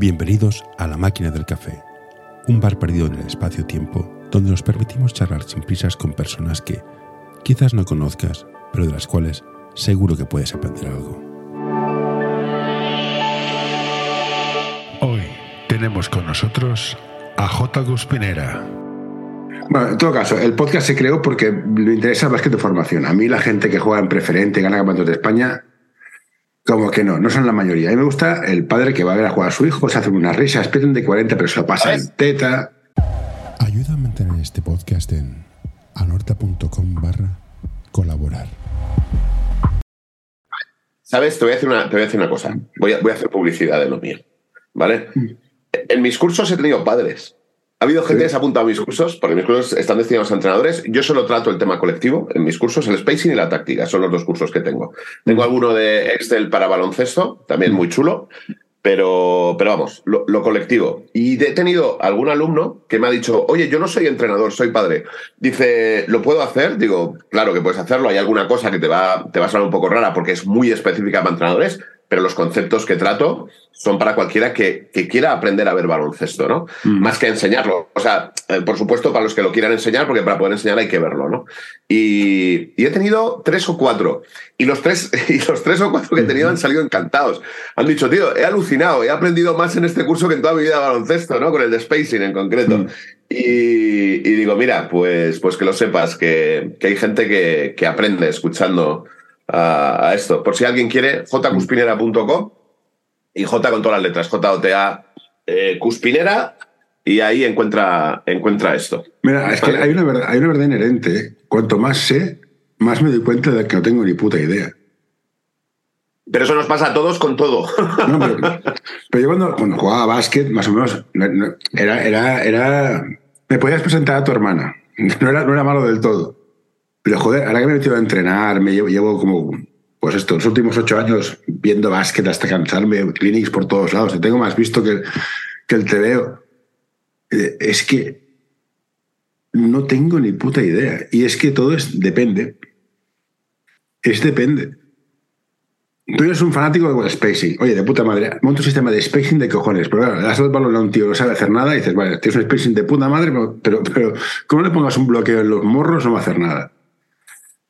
Bienvenidos a La Máquina del Café, un bar perdido en el espacio-tiempo donde nos permitimos charlar sin prisas con personas que quizás no conozcas, pero de las cuales seguro que puedes aprender algo. Hoy tenemos con nosotros a J. Guspinera. Bueno, en todo caso, el podcast se creó porque le interesa el básquet de formación. A mí la gente que juega en preferente, gana campeonatos de España, como que no, no son la mayoría. A mí me gusta el padre que va a ver a jugar a su hijo, se hace una risa, esperan de 40, pero se lo pasa en teta. Ayuda a mantener este podcast en anorta.com barra colaborar. ¿Sabes? Te voy a decir una, te voy a decir una cosa. Voy a, voy a hacer publicidad de lo mío. ¿Vale? En mis cursos he tenido padres. Ha habido gente que se ha apuntado a mis cursos, porque mis cursos están destinados a entrenadores. Yo solo trato el tema colectivo en mis cursos, el spacing y la táctica. Son los dos cursos que tengo. Tengo alguno de Excel para baloncesto, también muy chulo. Pero, pero vamos, lo, lo, colectivo. Y he tenido algún alumno que me ha dicho, oye, yo no soy entrenador, soy padre. Dice, ¿lo puedo hacer? Digo, claro que puedes hacerlo. Hay alguna cosa que te va, te va a sonar un poco rara porque es muy específica para entrenadores, pero los conceptos que trato son para cualquiera que, que quiera aprender a ver baloncesto, ¿no? Mm. Más que enseñarlo. O sea, eh, por supuesto, para los que lo quieran enseñar, porque para poder enseñar hay que verlo, ¿no? Y, y, he tenido tres o cuatro. Y los tres, y los tres o cuatro que he tenido han salido encantados. Han dicho, tío, he alucinado, he aprendido más en este curso que en toda mi vida de baloncesto, ¿no? Con el de spacing en concreto. Mm. Y, y, digo, mira, pues, pues que lo sepas, que, que hay gente que, que aprende escuchando a, esto. Por si alguien quiere, jcuspinera.com y J con todas las letras, J-O-T-A, eh, Cuspinera, y ahí encuentra, encuentra esto. Mira, es que hay una, verdad, hay una verdad inherente. Cuanto más sé, más me doy cuenta de que no tengo ni puta idea. Pero eso nos pasa a todos con todo. No, pero, pero, yo cuando, cuando, jugaba a básquet, más o menos, era, era, era. Me podías presentar a tu hermana. No era, no era malo del todo. Pero joder, ahora que me he metido a entrenar, me llevo, llevo como, pues esto, los últimos ocho años viendo básquet hasta cansarme, clinics por todos lados. Te tengo más visto que, que el TVO. Es que no tengo ni puta idea. Y es que todo es depende. Es depende. Tú eres un fanático del spacing. Oye, de puta madre, monta un sistema de spacing de cojones. Pero claro, le das el balón a un tío, no sabe hacer nada y dices, vale, tienes un spacing de puta madre, pero, pero como le pongas un bloqueo en los morros, no va a hacer nada.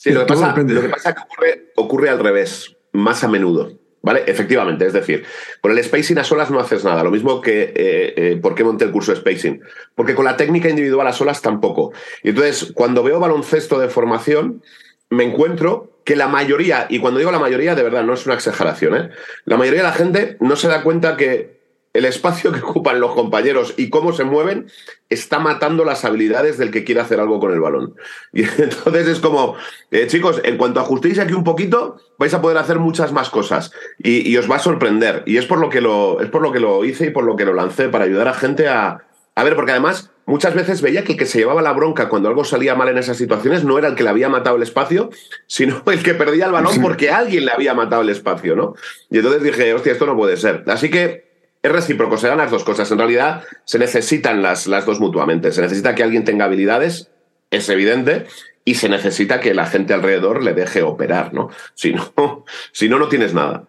Sí, lo que, pasa, lo que, pasa, es que ocurre, ocurre al revés, más a menudo. ¿Vale? Efectivamente, es decir, con el spacing a solas no haces nada. Lo mismo que eh, eh, por qué monté el curso de spacing. Porque con la técnica individual a solas tampoco. Y entonces, cuando veo baloncesto de formación, me encuentro que la mayoría, y cuando digo la mayoría, de verdad, no es una exageración, ¿eh? la mayoría de la gente no se da cuenta que el espacio que ocupan los compañeros y cómo se mueven está matando las habilidades del que quiere hacer algo con el balón. Y entonces es como, eh, chicos, en cuanto ajustéis aquí un poquito, vais a poder hacer muchas más cosas y, y, os va a sorprender. Y es por, lo que lo, es por lo que lo hice y por lo que lo lancé, para ayudar a gente a... A ver, porque además muchas veces veía que el que se llevaba la bronca cuando algo salía mal en esas situaciones no era el que le había matado el espacio, sino el que perdía el balón porque alguien le había matado el espacio, ¿no? Y entonces dije, hostia, esto no puede ser. Así que es recíproco, se dan las dos cosas. En realidad se necesitan las, las dos mutuamente. Se necesita que alguien tenga habilidades, es evidente, y se necesita que la gente alrededor le deje operar, ¿no? Si no, si no, no tienes nada.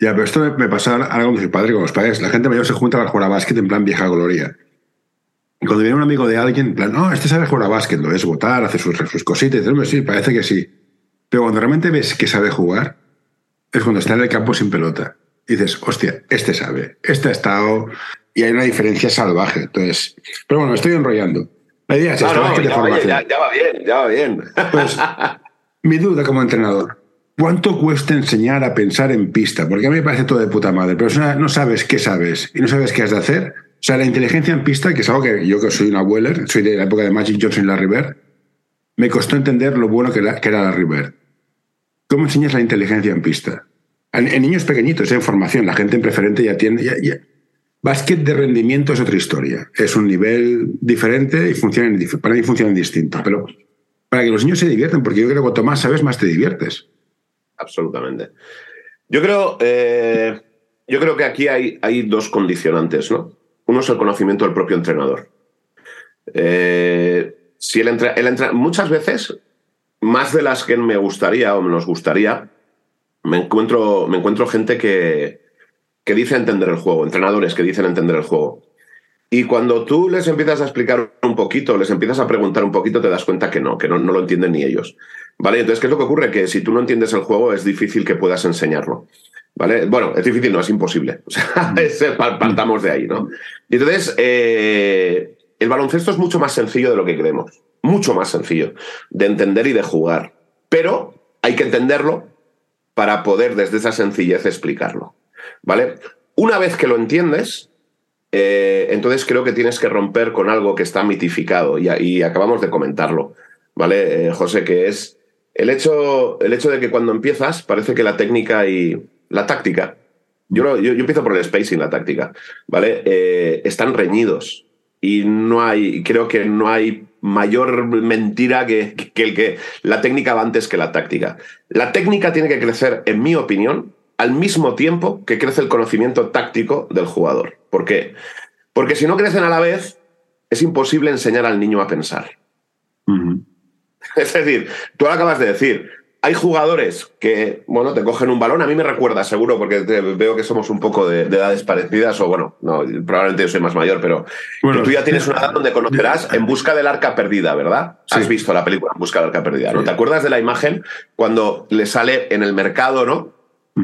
Ya, pero esto me, me pasa algo con mi padre, con los padres. La gente mayor se junta para jugar a básquet en plan vieja gloria. Y cuando viene un amigo de alguien, en plan, no, este sabe jugar a básquet, lo ves votar, hace sus, sus cositas, y dices, sí, parece que sí. Pero cuando realmente ves que sabe jugar, es cuando está en el campo sin pelota. Y dices, hostia, este sabe, este ha estado. Y hay una diferencia salvaje. Entonces, pero bueno, me estoy enrollando. La idea es no, esta, no, de ya, formación. ya, ya va bien, ya va bien. Pues, mi duda como entrenador. ¿Cuánto cuesta enseñar a pensar en pista? Porque a mí me parece todo de puta madre, pero no sabes qué sabes y no sabes qué has de hacer. O sea, la inteligencia en pista, que es algo que yo que soy una Weller, soy de la época de Magic Johnson y Larry Bird, me costó entender lo bueno que, la, que era Larry Bird. ¿Cómo enseñas la inteligencia en pista? En, niños pequeñitos, en formación, la gente en preferente ya tiene... Ya. Básquet de rendimiento es otra historia. Es un nivel diferente y funcionan, para mí funcionan distinto. Pero para que los niños se diviertan, porque yo creo que cuanto más sabes, más te diviertes. Absolutamente. Yo creo, eh, yo creo que aquí hay, hay, dos condicionantes, ¿no? Uno es el conocimiento del propio entrenador. Eh, si el, entre, el entre, muchas veces, más de las que me gustaría o nos gustaría, me encuentro, me encuentro gente que, que dicen entender el juego, entrenadores que dicen entender el juego. Y cuando tú les empiezas a explicar un poquito, les empiezas a preguntar un poquito, te das cuenta que no, que no, no lo entienden ni ellos. ¿Vale? Entonces, ¿qué es lo que ocurre? Que si tú no entiendes el juego, es difícil que puedas enseñarlo. ¿Vale? Bueno, es difícil, no, es imposible. O sea, partamos de ahí, ¿no? Y entonces, eh, el baloncesto es mucho más sencillo de lo que creemos. Mucho más sencillo de entender y de jugar. Pero hay que entenderlo para poder desde esa sencillez explicarlo. ¿Vale? Una vez que lo entiendes, eh, entonces creo que tienes que romper con algo que está mitificado y, acabamos de comentarlo, ¿vale, eh, José? Que es el hecho, el hecho de que cuando empiezas parece que la técnica y la táctica, yo, yo, empiezo por el spacing, la táctica, ¿vale? Eh, están reñidos y no hay, creo que no hay mayor mentira que, que, el que la técnica va antes que la táctica. La técnica tiene que crecer, en mi opinión, al mismo tiempo que crece el conocimiento táctico del jugador. ¿Por qué? Porque si no crecen a la vez, es imposible enseñar al niño a pensar. Es decir, tú ahora acabas de decir, hay jugadores que, bueno, te cogen un balón, a mí me recuerda seguro, porque veo que somos un poco de, edades parecidas, o bueno, no, probablemente yo soy más mayor, pero tú ya tienes una edad donde conocerás En Busca del Arca Perdida, ¿verdad? Has visto la película En Busca del Arca Perdida, ¿no? ¿Te acuerdas de la imagen cuando le sale en el mercado, ¿no?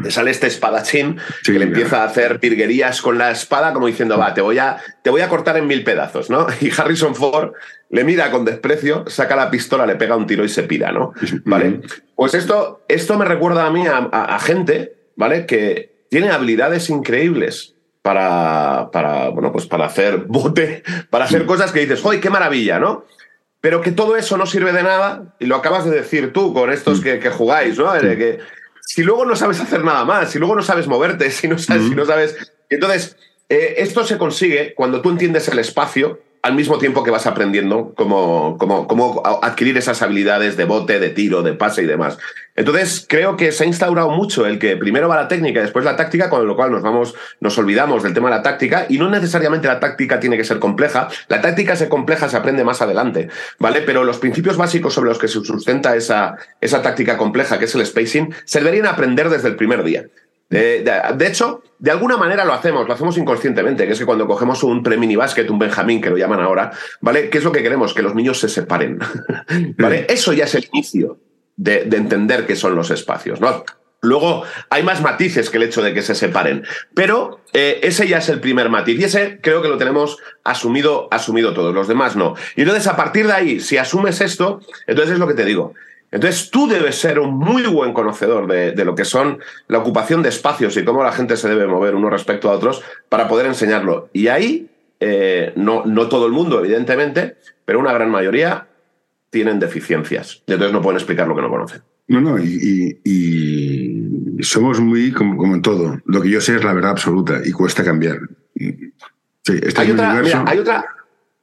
Te sale este espadachín que le empieza a hacer virguerías con la espada, como diciendo, va, te voy, a, te voy a cortar en mil pedazos, ¿no? Y Harrison Ford le mira con desprecio, saca la pistola, le pega un tiro y se pira, ¿no? ¿Vale? Pues esto, esto me recuerda a mí a, gente, ¿vale? Que tiene habilidades increíbles para, para, bueno, pues para hacer bote, para hacer cosas que dices, ¡joder, qué maravilla, ¿no? Pero que todo eso no sirve de nada, y lo acabas de decir tú con estos que, que jugáis, ¿no? Que, si luego no sabes hacer nada más, si luego no sabes moverte, si no sabes, si no sabes. Entonces, eh, esto se consigue cuando tú entiendes el espacio al mismo tiempo que vas aprendiendo cómo, cómo, cómo, adquirir esas habilidades de bote, de tiro, de pase y demás. Entonces, creo que se ha instaurado mucho el que primero va la técnica y después la táctica, con lo cual nos vamos, nos olvidamos del tema de la táctica, y no necesariamente la táctica tiene que ser compleja. La táctica se compleja, se aprende más adelante, ¿vale? Pero los principios básicos sobre los que se sustenta esa, esa táctica compleja, que es el spacing, se deberían aprender desde el primer día. De, hecho, de alguna manera lo hacemos, lo hacemos inconscientemente, que es que cuando cogemos un pre-mini básquet, un Benjamín, que lo llaman ahora, ¿vale? ¿Qué es lo que queremos? Que los niños se separen, ¿vale? Eso ya es el inicio de, entender qué son los espacios, ¿no? Luego hay más matices que el hecho de que se separen, pero eh, ese ya es el primer matiz y ese creo que lo tenemos asumido, asumido todos, los demás no. Y entonces a partir de ahí, si asumes esto, entonces es lo que te digo, entonces tú debes ser un muy buen conocedor de, lo que son la ocupación de espacios y cómo la gente se debe mover uno respecto a otros para poder enseñarlo. Y ahí, eh, no, no todo el mundo, evidentemente, pero una gran mayoría tienen deficiencias. Y entonces no pueden explicar lo que no conocen. No, no, y, somos muy como, en todo. Lo que yo sé es la verdad absoluta y cuesta cambiar. Este hay, otra, hay otra,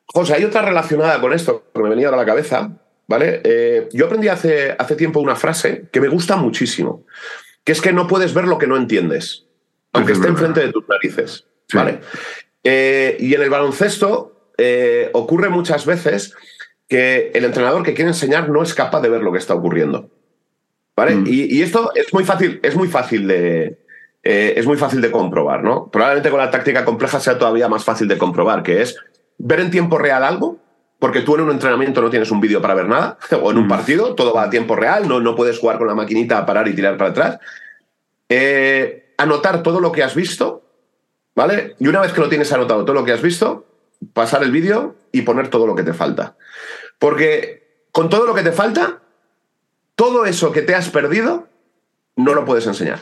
José, hay otra relacionada con esto que me venía a la cabeza, ¿vale? Eh, yo aprendí hace, hace tiempo una frase que me gusta muchísimo, que es que no puedes ver lo que no entiendes, aunque esté enfrente de tus narices, ¿vale? Eh, y en el baloncesto eh, ocurre muchas veces que el entrenador que quiere enseñar no es capaz de ver lo que está ocurriendo, ¿vale? Mm. Y, esto es muy fácil, es muy fácil de... es muy fácil de comprobar, ¿no? Probablemente con la táctica compleja sea todavía más fácil de comprobar, que es ver en tiempo real algo porque tú en un entrenamiento no tienes un vídeo para ver nada, o en un partido, todo va a tiempo real, no, no puedes jugar con la maquinita a parar y tirar para atrás. Eh, anotar todo lo que has visto, ¿vale? Y una vez que lo tienes anotado todo lo que has visto, pasar el vídeo y poner todo lo que te falta. Porque con todo lo que te falta, todo eso que te has perdido, no lo puedes enseñar.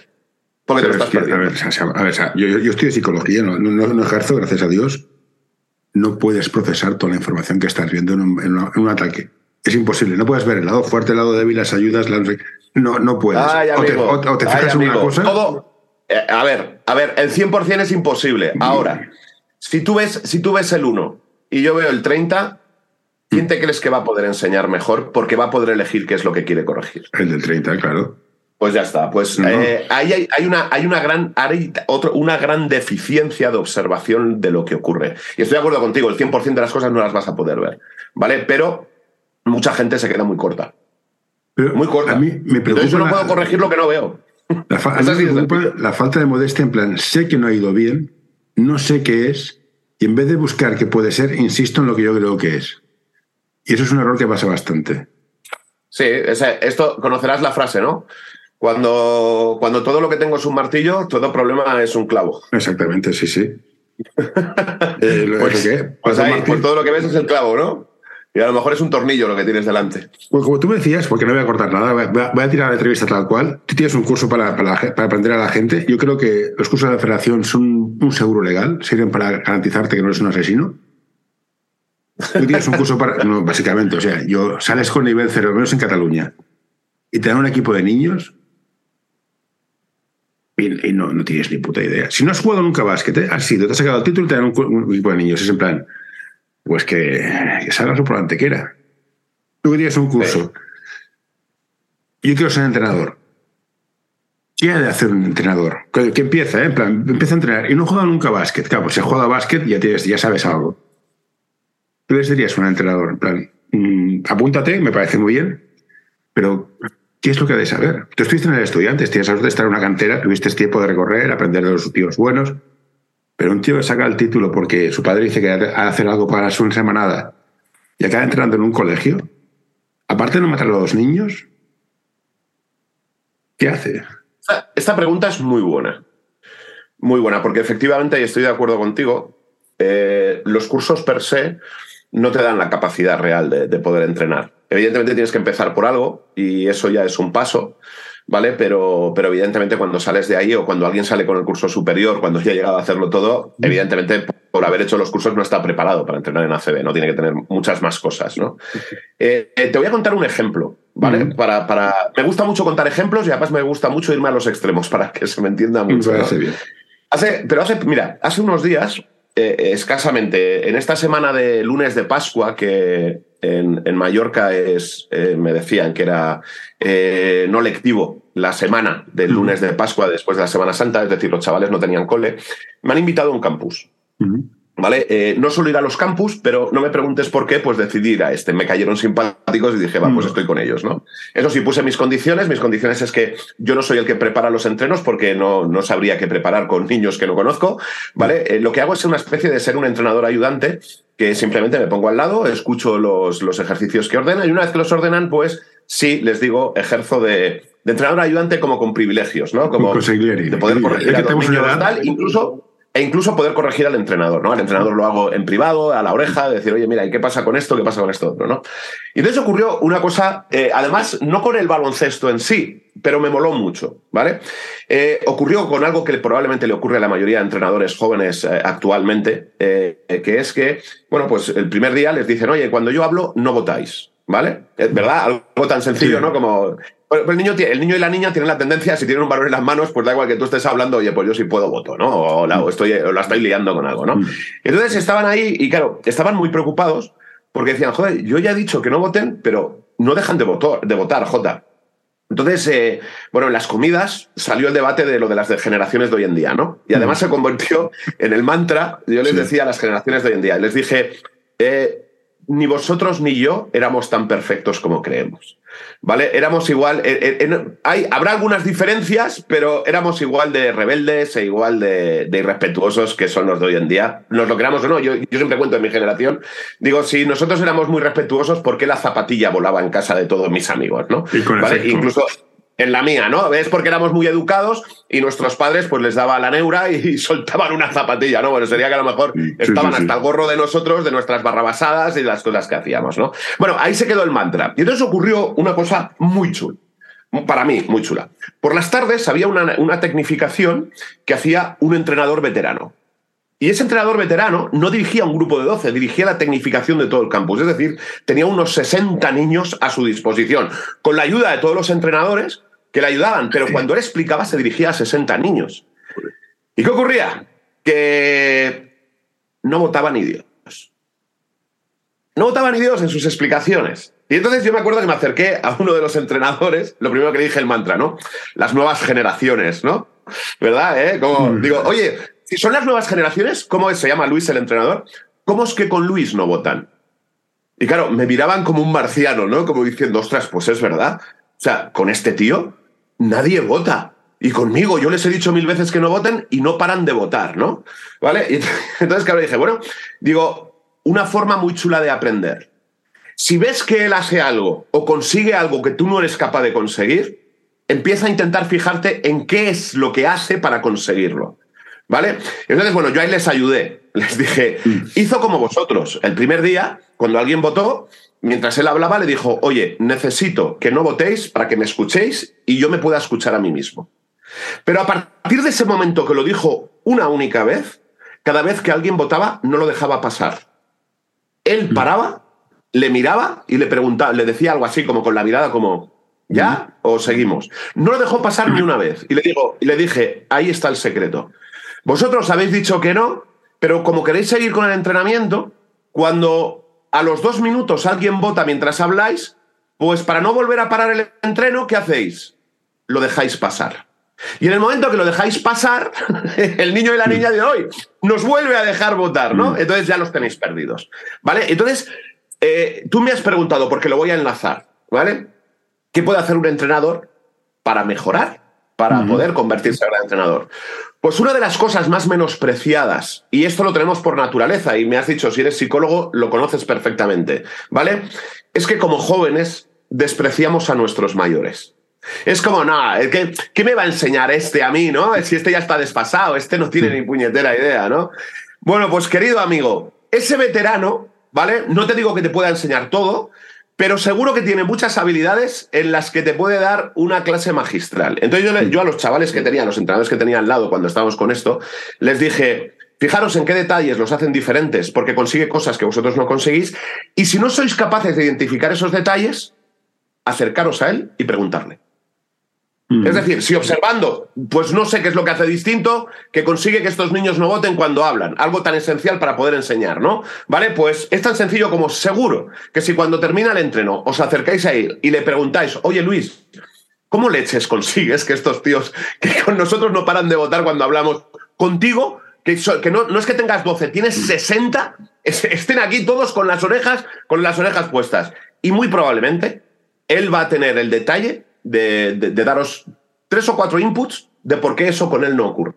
Porque te lo estás perdiendo. A ver, yo, yo, estoy de psicología, no, no, no ejerzo, gracias a Dios no puedes procesar toda la información que estás viendo en un, ataque. Es imposible. No puedes ver el lado fuerte, el lado débil, las ayudas. No, no puedes. o, te, fijas en una cosa. Eh, a ver, a ver, el 100% es imposible. Ahora, si tú, ves, si tú ves el 1 y yo veo el 30, ¿quién te crees que va a poder enseñar mejor? Porque va a poder elegir qué es lo que quiere corregir. El del 30, claro. Pues ya está. Pues eh, ahí hay, una, hay, una, gran, una gran deficiencia de observación de lo que ocurre. Y estoy de acuerdo contigo, el 100% de las cosas no las vas a poder ver. ¿Vale? Pero mucha gente se queda muy corta. muy corta. A mí me preocupa Entonces yo no puedo corregir lo que no veo. La, la falta de modestia en plan, sé que no ha ido bien, no sé qué es, y en vez de buscar qué puede ser, insisto en lo que yo creo que es. Y eso es un error que pasa bastante. Sí, esto conocerás la frase, ¿no? Cuando, cuando todo lo que tengo es un martillo, todo problema es un clavo. Exactamente, sí, sí. Eh, pues, pues, pues todo lo que ves es el clavo, ¿no? Y a lo mejor es un tornillo lo que tienes delante. Pues como tú me decías, porque no voy a cortar nada, voy a, tirar la entrevista tal cual. Tú tienes un curso para, para, aprender a la gente. Yo creo que los cursos de la federación son un seguro legal, sirven para garantizarte que no eres un asesino. Tú tienes un curso para. No, básicamente, o sea, yo sales con nivel cero, menos en Cataluña, y te dan un equipo de niños. Y, no, no, tienes ni puta idea. Si no has jugado nunca básquet, ¿eh? has sido, te has sacado el título y te dan un equipo de niños. Es en plan pues que, que salgas por la antequera. Tú querías un curso. Yo quiero ser entrenador. ¿Qué ha de hacer un entrenador? Que, empieza, ¿eh? en plan, empieza a entrenar y no juega nunca básquet. Claro, pues si juega básquet ya, tienes, ya sabes algo. Tú les dirías a un entrenador, en plan, mm, apúntate, me parece muy bien, pero ¿qué es lo que ha de saber? Tú estuviste en el estudiante, tienes la de estar en una cantera, tuviste tiempo de recorrer, aprender de los tíos buenos. Pero un tío que saca el título porque su padre dice que ha de hacer algo para su semanada y acaba entrando en un colegio, aparte de no matar a los niños, ¿qué hace? Esta pregunta es muy buena. Muy buena, porque efectivamente, y estoy de acuerdo contigo, eh, los cursos per se no te dan la capacidad real de, poder entrenar. Evidentemente tienes que empezar por algo y eso ya es un paso, ¿vale? Pero, pero evidentemente cuando sales de ahí o cuando alguien sale con el curso superior, cuando ya ha llegado a hacerlo todo, evidentemente por haber hecho los cursos no está preparado para entrenar en ACB, no tiene que tener muchas más cosas, ¿no? Eh, eh, te voy a contar un ejemplo, ¿vale? para, para... Me gusta mucho contar ejemplos y además me gusta mucho irme a los extremos para que se me entienda mucho. Hace, pero hace, mira, hace unos días, eh, escasamente, en esta semana de lunes de Pascua, que en, Mallorca es, eh, me decían que era eh, no lectivo la semana del lunes de Pascua después de la Semana Santa, es decir, los chavales no tenían cole, me han invitado a un campus. ¿Vale? Eh, no suelo ir a los campus, pero no me preguntes por qué, pues decidí ir a este. Me cayeron simpáticos y dije, vamos, pues estoy con ellos, ¿no? Eso sí, puse mis condiciones. Mis condiciones es que yo no soy el que prepara los entrenos porque no, no sabría qué preparar con niños que no conozco, ¿vale? lo que hago es una especie de ser un entrenador ayudante que simplemente me pongo al lado, escucho los, los ejercicios que ordenan y una vez que los ordenan, pues sí, les digo, ejerzo de, entrenador ayudante como con privilegios, ¿no? Como de poder corregir a los niños, tal, incluso e incluso poder corregir al entrenador, ¿no? Al entrenador lo hago en privado, a la oreja, decir, oye, mira, ¿y qué pasa con esto? ¿Qué pasa con esto? ¿no? Y entonces ocurrió una cosa, eh, además, no con el baloncesto en sí, pero me moló mucho, ¿vale? Eh, ocurrió con algo que probablemente le ocurre a la mayoría de entrenadores jóvenes eh, actualmente, que es que, bueno, pues el primer día les dicen, oye, cuando yo hablo, no votáis, ¿vale? ¿Verdad? Algo tan sencillo, ¿no? Como el niño, el niño y la niña tienen la tendencia, si tienen un valor en las manos, pues da igual que tú estés hablando, oye, pues yo sí puedo voto, ¿no? O la, estoy, la estoy liando con algo, ¿no? Mm. Entonces estaban ahí y, claro, estaban muy preocupados porque decían, joder, yo ya he dicho que no voten, pero no dejan de, votar, de votar, Jota. Entonces, eh, bueno, en las comidas salió el debate de lo de las generaciones de hoy en día, ¿no? Y además mm. se convirtió en el mantra, yo les decía a las generaciones de hoy en día, les dije, eh, ni vosotros ni yo éramos tan perfectos como creemos. ¿Vale? Éramos igual. Eh, eh, hay, habrá algunas diferencias, pero éramos igual de rebeldes e igual de, irrespetuosos que son los de hoy en día. Nos lo creamos o no. Yo, yo, siempre cuento en mi generación. Digo, si nosotros éramos muy respetuosos, ¿por qué la zapatilla volaba en casa de todos mis amigos? ¿no? ¿Vale? Incluso en la mía, ¿no? Es porque éramos muy educados y nuestros padres pues les daba la neura y, soltaban una zapatilla, ¿no? Bueno, sería que a lo mejor estaban hasta el gorro de nosotros, de nuestras barrabasadas y de las cosas que hacíamos, ¿no? Bueno, ahí se quedó el mantra. Y entonces ocurrió una cosa muy chula, para mí muy chula. Por las tardes había una, una tecnificación que hacía un entrenador veterano. Y ese entrenador veterano no dirigía un grupo de 12, dirigía la tecnificación de todo el campus. Es decir, tenía unos 60 niños a su disposición, con la ayuda de todos los entrenadores que le ayudaban, pero cuando él explicaba se dirigía a 60 niños. ¿Y qué ocurría? Que no votaban ni Dios. No votaban ni Dios en sus explicaciones. Y entonces yo me acuerdo que me acerqué a uno de los entrenadores, lo primero que le dije el mantra, ¿no? Las nuevas generaciones, ¿no? ¿Verdad? ¿Eh? Como mm. digo, oye, si son las nuevas generaciones, ¿cómo se llama Luis el entrenador? ¿Cómo es que con Luis no votan? Y claro, me miraban como un marciano, ¿no? Como diciendo, ostras, pues es verdad. O sea, con este tío nadie vota. y conmigo yo les he dicho mil veces que no voten y no paran de votar, ¿no? ¿Vale? Y entonces, claro, dije, bueno, digo, una forma muy chula de aprender. Si ves que él hace algo o consigue algo que tú no eres capaz de conseguir, empieza a intentar fijarte en qué es lo que hace para conseguirlo. ¿Vale? Entonces, bueno, yo ahí les ayudé. Les dije, mm. hizo como vosotros. El primer día, cuando alguien votó, mientras él hablaba, le dijo, oye, necesito que no votéis para que me escuchéis y yo me pueda escuchar a mí mismo. Pero a partir de ese momento que lo dijo una única vez, cada vez que alguien votaba, no lo dejaba pasar. Él mm. paraba, le miraba y le preguntaba, le decía algo así, como con la mirada, como, ¿ya? ¿O seguimos? No lo dejó pasar ni una vez. Y le, digo, y le dije, ahí está el secreto. Vosotros habéis dicho que no, pero como queréis seguir con el entrenamiento, cuando a los dos minutos alguien vota mientras habláis, pues para no volver a parar el entreno, ¿qué hacéis? Lo dejáis pasar. Y en el momento que lo dejáis pasar, el niño y la niña de hoy nos vuelve a dejar votar, ¿no? Entonces ya los tenéis perdidos. ¿Vale? Entonces, eh, tú me has preguntado, porque lo voy a enlazar, ¿vale? ¿Qué puede hacer un entrenador para mejorar, para poder convertirse en gran entrenador? Pues una de las cosas más menospreciadas, y esto lo tenemos por naturaleza, y me has dicho, si eres psicólogo, lo conoces perfectamente, ¿vale? Es que como jóvenes despreciamos a nuestros mayores. Es como, no, ¿qué, ¿qué me va a enseñar este a mí, no? Si este ya está desfasado, este no tiene ni puñetera idea, ¿no? Bueno, pues querido amigo, ese veterano, ¿vale? No te digo que te pueda enseñar todo, pero seguro que tiene muchas habilidades en las que te puede dar una clase magistral. Entonces yo, yo a los chavales que tenía, los entrenadores que tenía al lado cuando estábamos con esto, les dije, fijaros en qué detalles los hacen diferentes, porque consigue cosas que vosotros no conseguís, y si no sois capaces de identificar esos detalles, acercaros a él y preguntarle. Mm. Es decir, si observando, pues no sé qué es lo que hace distinto, que consigue que estos niños no voten cuando hablan, algo tan esencial para poder enseñar, ¿no? ¿Vale? Pues es tan sencillo como seguro que si cuando termina el entreno os acercáis a él y le preguntáis, oye Luis, ¿cómo leches consigues que estos tíos que con nosotros no paran de votar cuando hablamos contigo, que, que no, no, es que tengas 12, tienes 60, estén aquí todos con las orejas, con las orejas puestas? Y muy probablemente él va a tener el detalle de, daros tres o cuatro inputs de por qué eso con él no ocurre.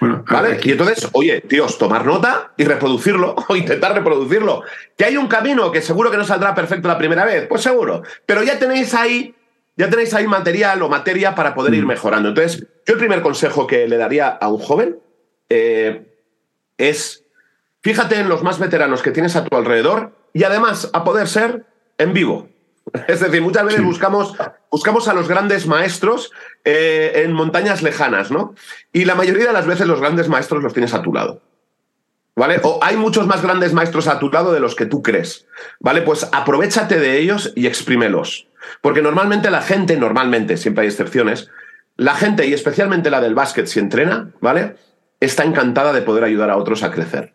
¿Vale? Y entonces, oye, tíos, tomar nota y reproducirlo o intentar reproducirlo. Que hay un camino que seguro que no saldrá perfecto la primera vez, pues seguro. Pero ya tenéis ahí, ya tenéis ahí material o materia para poder ir mm. mejorando. Entonces, yo el primer consejo que le daría a un joven eh, es fíjate en los más veteranos que tienes a tu alrededor y además, a poder ser, en vivo. Es decir, muchas veces buscamos, buscamos a los grandes maestros eh, en montañas lejanas, ¿no? Y la mayoría de las veces los grandes maestros los tienes a tu lado. ¿Vale? O hay muchos más grandes maestros a tu lado de los que tú crees. ¿Vale? Pues aprovechate de ellos y exprímelos. Porque normalmente la gente, normalmente, siempre hay excepciones, la gente, y especialmente la del básquet, si entrena, ¿vale? Está encantada de poder ayudar a otros a crecer.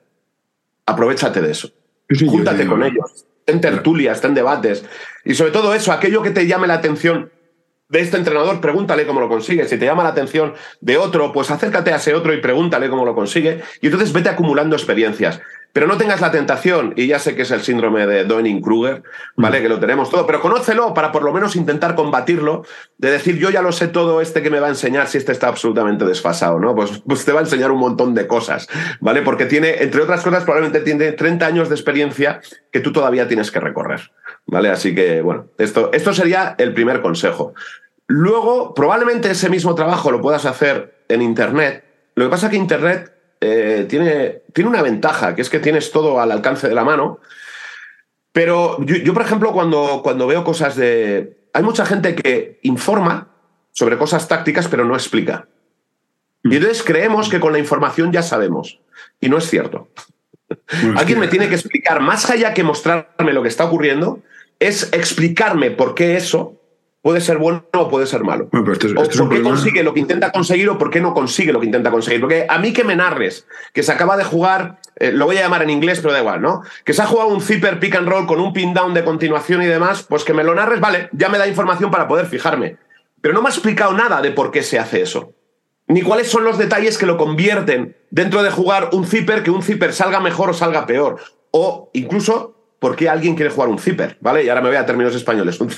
Aprovechate de eso. Júntate con ellos en tertulias, en debates. Y sobre todo eso, aquello que te llame la atención de este entrenador, pregúntale cómo lo consigue. Si te llama la atención de otro, pues acércate a ese otro y pregúntale cómo lo consigue. Y entonces vete acumulando experiencias. Pero no tengas la tentación, y ya sé que es el síndrome de Dunning-Kruger, ¿vale? Mm. Que lo tenemos todo, pero conócelo para por lo menos intentar combatirlo, de decir, yo ya lo sé todo, este que me va a enseñar si este está absolutamente desfasado, ¿no? Pues, pues te va a enseñar un montón de cosas, ¿vale? Porque tiene, entre otras cosas, probablemente tiene 30 años de experiencia que tú todavía tienes que recorrer, ¿vale? Así que, bueno, esto, esto sería el primer consejo. Luego, probablemente ese mismo trabajo lo puedas hacer en Internet. Lo que pasa es que Internet eh, tiene, tiene una ventaja, que es que tienes todo al alcance de la mano. Pero yo, por ejemplo, cuando, cuando veo cosas de... Hay mucha gente que informa sobre cosas tácticas, pero no explica. Y entonces creemos que con la información ya sabemos. Y no es cierto. Alguien me tiene que explicar, más allá que mostrarme lo que está ocurriendo, es explicarme por qué eso puede ser bueno o puede ser malo. o por qué consigue lo que intenta conseguir o por qué no consigue lo que intenta conseguir. Porque a mí que me narres que se acaba de jugar, eh, lo voy a llamar en inglés, pero da igual, ¿no? Que se ha jugado un zipper pick and roll con un pin down de continuación y demás, pues que me lo narres, vale, ya me da información para poder fijarme. Pero no me ha explicado nada de por qué se hace eso. Ni cuáles son los detalles que lo convierten dentro de jugar un zipper, que un zipper salga mejor o salga peor. O incluso por qué alguien quiere jugar un zipper, ¿vale? Y ahora me voy a términos españoles. Un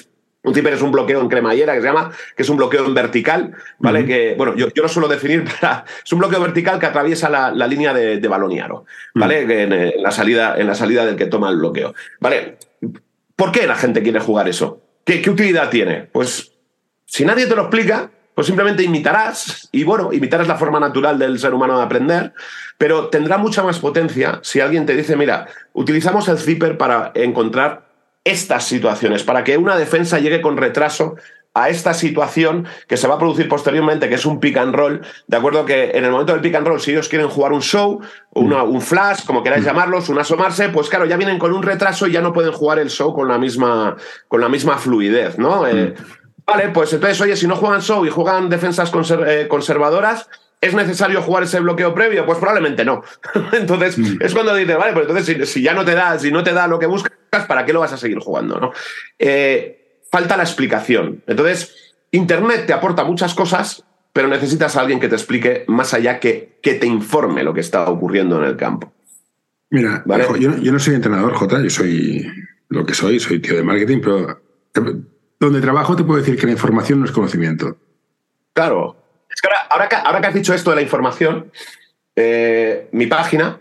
zipper es un bloqueo en cremallera que se llama, que es un bloqueo en vertical, ¿vale? Que, bueno, yo, yo, lo suelo definir para. Es un bloqueo vertical que atraviesa la, línea de, de balón y aro, ¿vale? en, la salida, en la salida del que toma el bloqueo. ¿Vale? ¿Por qué la gente quiere jugar eso? ¿Qué, qué utilidad tiene? Pues si nadie te lo explica, pues simplemente imitarás, y bueno, imitar es la forma natural del ser humano de aprender, pero tendrá mucha más potencia si alguien te dice, mira, utilizamos el zipper para encontrar estas situaciones, para que una defensa llegue con retraso a esta situación que se va a producir posteriormente, que es un pick and roll, de acuerdo que en el momento del pick and roll, si ellos quieren jugar un show, una, un flash, como queráis llamarlos, un asomarse, pues claro, ya vienen con un retraso y ya no pueden jugar el show con la misma, con la misma fluidez, ¿no? Eh, vale, pues entonces, oye, si no juegan show y juegan defensas eh, conservadoras, ¿Es necesario jugar ese bloqueo previo? Pues probablemente no. entonces, es cuando dices, vale, pues entonces si, ya no te da, si no te da lo que buscas, ¿para qué lo vas a seguir jugando? ¿no? Eh, falta la explicación. Entonces, Internet te aporta muchas cosas, pero necesitas a alguien que te explique más allá que, que te informe lo que está ocurriendo en el campo. Mira, yo, no soy entrenador, Jota, yo soy lo que soy, soy tío de marketing, pero donde trabajo te puedo decir que la información no es conocimiento. Claro. Es que ahora, ahora, que, has dicho esto de la información, eh, mi página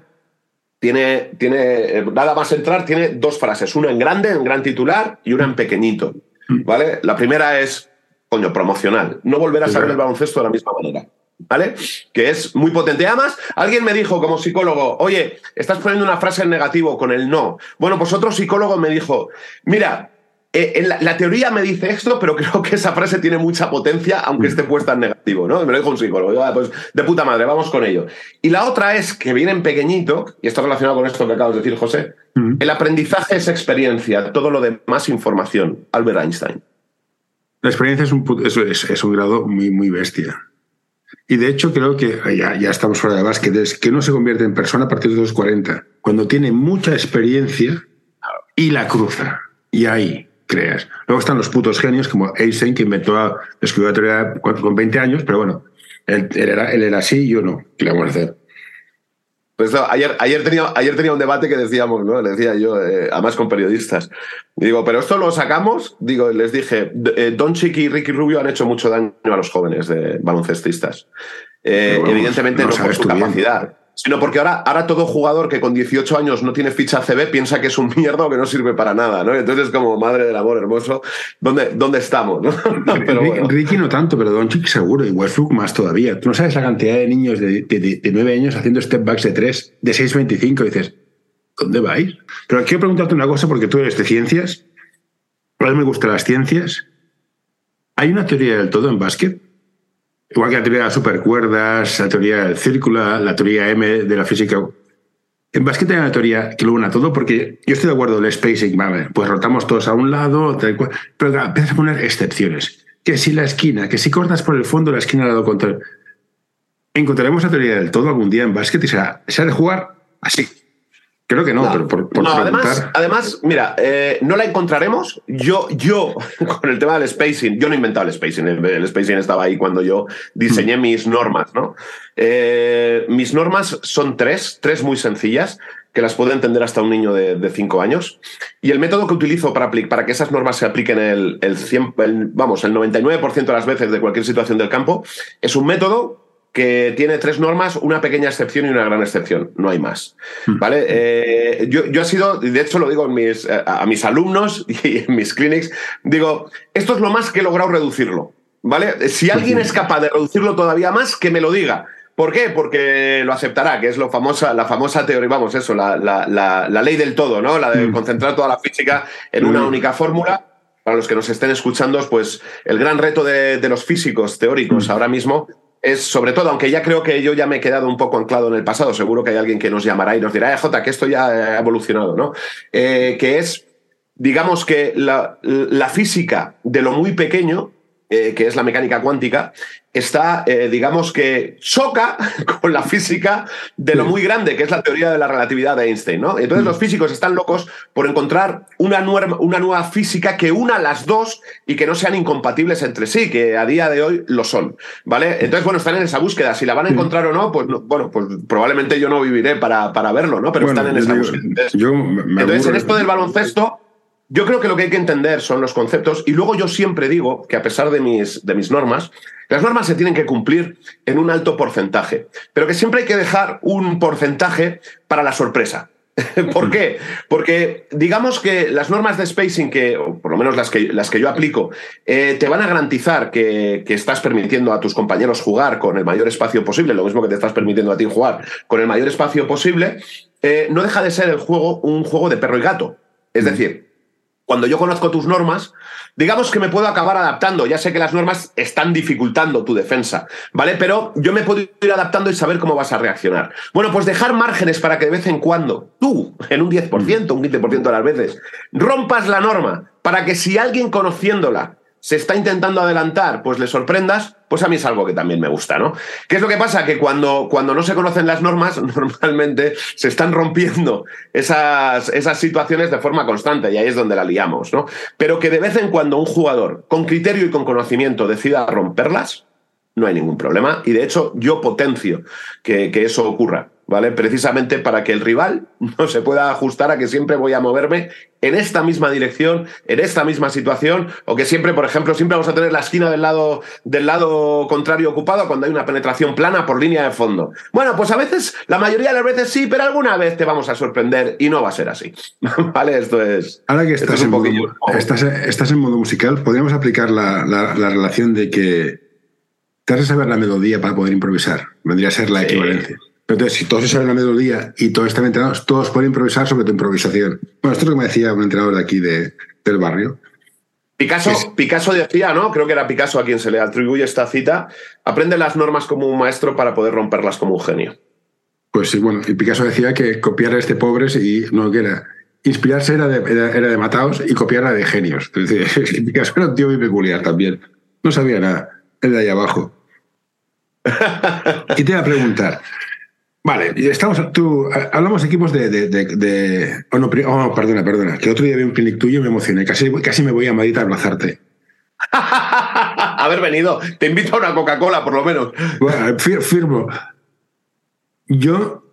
tiene, tiene, nada más entrar, tiene dos frases, una en grande, en gran titular, y una en pequeñito. Mm. ¿Vale? La primera es, coño, promocional. No volverás a ver el baloncesto de la misma manera. ¿Vale? Que es muy potente. Además, alguien me dijo como psicólogo, oye, estás poniendo una frase en negativo con el no. Bueno, pues otro psicólogo me dijo, mira, eh, la, teoría me dice esto, pero creo que esa frase tiene mucha potencia, aunque mm. esté puesta en negativo, ¿no? Me lo dijo un psicólogo. Ah, pues de puta madre, vamos con ello. Y la otra es que viene en pequeñito, y está relacionado con esto que acabas de decir, José. Mm. El aprendizaje es experiencia, todo lo demás información. Albert Einstein. La experiencia es un, es, un grado muy, muy bestia. Y de hecho creo que ya, ya estamos fuera de básquet, es que uno se convierte en persona a partir de los 40, cuando tiene mucha experiencia y la cruza. Y ahí, creas. Luego están los putos genios como Einstein, que inventó, escribió la teoría con 20 años, pero bueno, él, era, él era así y yo no. ¿Qué le vamos a hacer? Pues ayer, ayer, tenía, ayer tenía un debate que decíamos, ¿no? Le decía yo, eh, además con periodistas. digo, pero esto lo sacamos. Digo, les dije, eh, Don Chiqui y Ricky Rubio han hecho mucho daño a los jóvenes de baloncestistas. Eh, evidentemente no, por su capacidad sino porque ahora, ahora todo jugador que con 18 años no tiene ficha CB piensa que es un mierda o que no sirve para nada, ¿no? Entonces, como madre del amor hermoso, ¿dónde, dónde estamos? Ricky no tanto, pero Doncic seguro, y Westbrook más todavía. Tú no sabes la cantidad de niños de, de, 9 años haciendo step backs de 3, de 6.25, y dices, ¿dónde vais? Pero quiero preguntarte una cosa, porque tú eres de ciencias, a mí me gustan las ciencias. ¿Hay una teoría del todo en básquet? Igual que la teoría de las supercuerdas, la teoría del círculo, la teoría M de la física. En básquet hay una teoría que lo una todo, porque yo estoy de acuerdo, el spacing, vale, pues rotamos todos a un lado, pero empiezas a poner excepciones. Que si la esquina, que si cortas por el fondo, la esquina al lado contrario. Encontraremos la teoría del todo algún día en básquet y será, será de jugar así. Creo que no, pero por, no, además, además, mira, eh, no la encontraremos. Yo, yo, con el tema del spacing, yo no he inventado el spacing. El, spacing estaba ahí cuando yo diseñé mm. mis normas, ¿no? Eh, mis normas son tres, tres muy sencillas, que las puede entender hasta un niño de, cinco años. Y el método que utilizo para, para que esas normas se apliquen el, el, 100, vamos, el 99% de las veces de cualquier situación del campo es un método que tiene tres normas, una pequeña excepción y una gran excepción. No hay más. Hmm. ¿Vale? Eh, yo, yo he sido, de hecho lo digo mis, eh, a mis alumnos y en mis clinics, digo, esto es lo más que he logrado reducirlo. ¿Vale? Si alguien es capaz de reducirlo todavía más, que me lo diga. ¿Por qué? Porque lo aceptará, que es lo famosa, la famosa teoría, vamos, eso, la, la, ley del todo, ¿no? La de hmm. concentrar toda la física en una hmm. única fórmula. Para los que nos estén escuchando, pues el gran reto de, de los físicos teóricos ahora mismo es sobre todo, aunque ya creo que yo ya me he quedado un poco anclado en el pasado, seguro que hay alguien que nos llamará y nos dirá, eh, Jota, que esto ya ha evolucionado, ¿no? Eh, que es, digamos que la, la, física de lo muy pequeño, eh, que es la mecánica cuántica, está, eh, digamos que choca con la física de lo muy grande, que es la teoría de la relatividad de Einstein, ¿no? Entonces los físicos están locos por encontrar una, una nueva física que una las dos y que no sean incompatibles entre sí, que a día de hoy lo son, ¿vale? Entonces, bueno, están en esa búsqueda. Si la van a encontrar o no, pues, bueno, pues probablemente yo no viviré para, para verlo, ¿no? Pero están en esa búsqueda. Entonces, en esto del baloncesto yo creo que lo que hay que entender son los conceptos y luego yo siempre digo que a pesar de mis, de mis normas, las normas se tienen que cumplir en un alto porcentaje, pero que siempre hay que dejar un porcentaje para la sorpresa. ¿Por qué? Porque digamos que las normas de spacing, que, o por lo menos las que, las que yo aplico, eh, te van a garantizar que, estás permitiendo a tus compañeros jugar con el mayor espacio posible, lo mismo que te estás permitiendo a ti jugar con el mayor espacio posible, eh, no deja de ser el juego un juego de perro y gato. Es decir, cuando yo conozco tus normas, digamos que me puedo acabar adaptando. Ya sé que las normas están dificultando tu defensa, ¿vale? Pero yo me puedo ir adaptando y saber cómo vas a reaccionar. Bueno, pues dejar márgenes para que de vez en cuando tú, en un 10%, un 15% de las veces, rompas la norma para que si alguien conociéndola se está intentando adelantar, pues le sorprendas, pues a mí es algo que también me gusta, ¿no? ¿Qué es lo que pasa? Que cuando, cuando no se conocen las normas, normalmente se están rompiendo esas, esas situaciones de forma constante y ahí es donde la liamos, ¿no? Pero que de vez en cuando un jugador con criterio y con conocimiento decida romperlas, no hay ningún problema y de hecho yo potencio que, que eso ocurra. ¿Vale? Precisamente para que el rival no se pueda ajustar a que siempre voy a moverme en esta misma dirección, en esta misma situación, o que siempre, por ejemplo, siempre vamos a tener la esquina del lado, del lado contrario ocupado cuando hay una penetración plana por línea de fondo. Bueno, pues a veces, la mayoría de las veces sí, pero alguna vez te vamos a sorprender y no va a ser así. ¿Vale? Esto es. Ahora que estás, en, modo, estás, en modo musical, podríamos aplicar la, relación de que te has de saber la melodía para poder improvisar. Vendría a ser la equivalencia. Entonces, si todos se saben la melodía y todos están entrenados, todos pueden improvisar sobre tu improvisación. Bueno, esto es lo que me decía un entrenador de aquí de, del barrio. Picasso, Picasso decía, ¿no? Creo que era Picasso a quien se le atribuye esta cita. Aprende las normas como un maestro para poder romperlas como un genio. Pues sí, bueno, y Picasso decía que copiar a este pobres y no que era. Inspirarse era de, era, de mataos y copiar de genios. Es decir, Picasso era un tío muy peculiar también. No sabía nada. El de ahí abajo. y te voy a preguntar. Vale, estamos, tú, hablamos de equipos de... de, oh, no, oh, perdona, perdona, que otro día vi un clinic tuyo y me emocioné, casi, casi me voy a Madrid a abrazarte. Haber venido, te invito a una Coca-Cola por lo menos. Bueno, firmo. Yo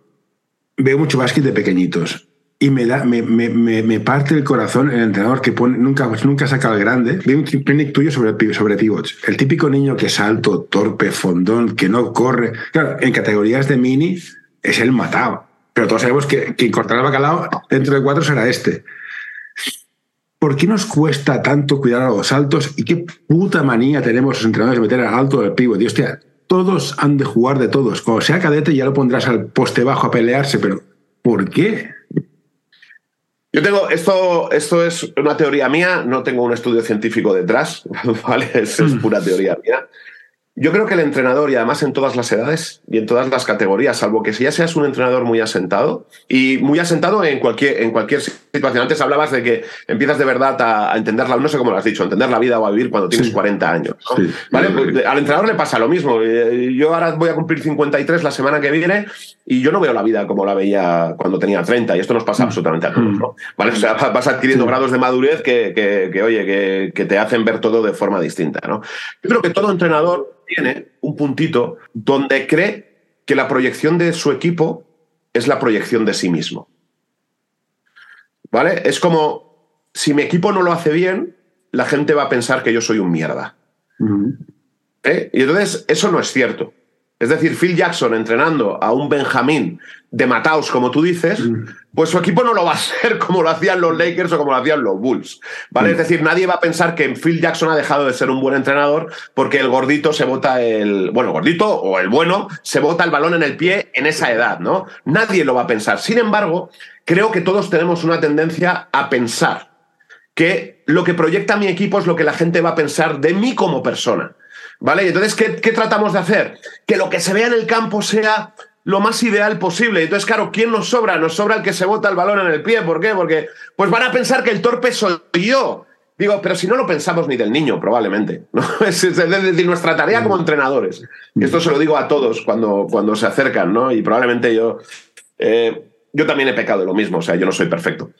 veo mucho básquet de pequeñitos y me, da, me, me, me, parte el corazón el entrenador que pone, nunca, nunca saca el grande. Ve un clinic tuyo sobre, sobre pivots. El típico niño que es alto, torpe, fondón, que no corre. Claro, en categorías de mini es el matado. Pero todos sabemos que quien cortará el bacalao dentro de cuatro será este. ¿Por qué nos cuesta tanto cuidar a los altos? ¿Y qué puta manía tenemos los entrenadores de meter al alto del pivote? Dios, hostia, todos han de jugar de todos. Cuando sea cadete ya lo pondrás al poste bajo a pelearse, pero ¿por qué? Yo tengo, esto, esto es una teoría mía, no tengo un estudio científico detrás, ¿vale? es mm. pura teoría mía. Yo creo que el entrenador, y además en todas las edades y en todas las categorías, salvo que si ya seas un entrenador muy asentado, y muy asentado en cualquier, en cualquier situación. Antes hablabas de que empiezas de verdad a, entenderla, no sé cómo lo has dicho, a entender la vida o a vivir cuando tienes 40 años. ¿Vale? Pues, al entrenador le pasa lo mismo. Eh, yo ahora voy a cumplir 53 la semana que viene y yo no veo la vida como la veía cuando tenía 30, y esto nos pasa mm. absolutamente a todos. ¿no? ¿Vale? O sea, vas adquiriendo grados de madurez que, que, oye, que, que te hacen ver todo de forma distinta. ¿no? Yo creo que todo entrenador tiene un puntito donde cree que la proyección de su equipo es la proyección de sí mismo. ¿Vale? Es como, si mi equipo no lo hace bien, la gente va a pensar que yo soy un mierda. ¿Eh? Y entonces, eso no es cierto. Es decir, Phil Jackson entrenando a un Benjamín de Mataos, como tú dices, mm. pues su equipo no lo va a ser como lo hacían los Lakers o como lo hacían los Bulls. ¿Vale? Mm. Es decir, nadie va a pensar que Phil Jackson ha dejado de ser un buen entrenador porque el gordito se bota el. Bueno, gordito o el bueno se bota el balón en el pie en esa edad, ¿no? Nadie lo va a pensar. Sin embargo, creo que todos tenemos una tendencia a pensar que lo que proyecta mi equipo es lo que la gente va a pensar de mí como persona. ¿Vale? Entonces, ¿qué, ¿qué, tratamos de hacer? Que lo que se vea en el campo sea lo más ideal posible. Entonces, claro, ¿quién nos sobra? Nos sobra el que se bota el balón en el pie. ¿Por qué? Porque pues van a pensar que el torpe soy yo. Digo, pero si no lo pensamos ni del niño, probablemente. ¿no? Es, decir, nuestra tarea como entrenadores. Y esto se lo digo a todos cuando, cuando se acercan, ¿no? Y probablemente yo. Eh, yo también he pecado de lo mismo, o sea, yo no soy perfecto.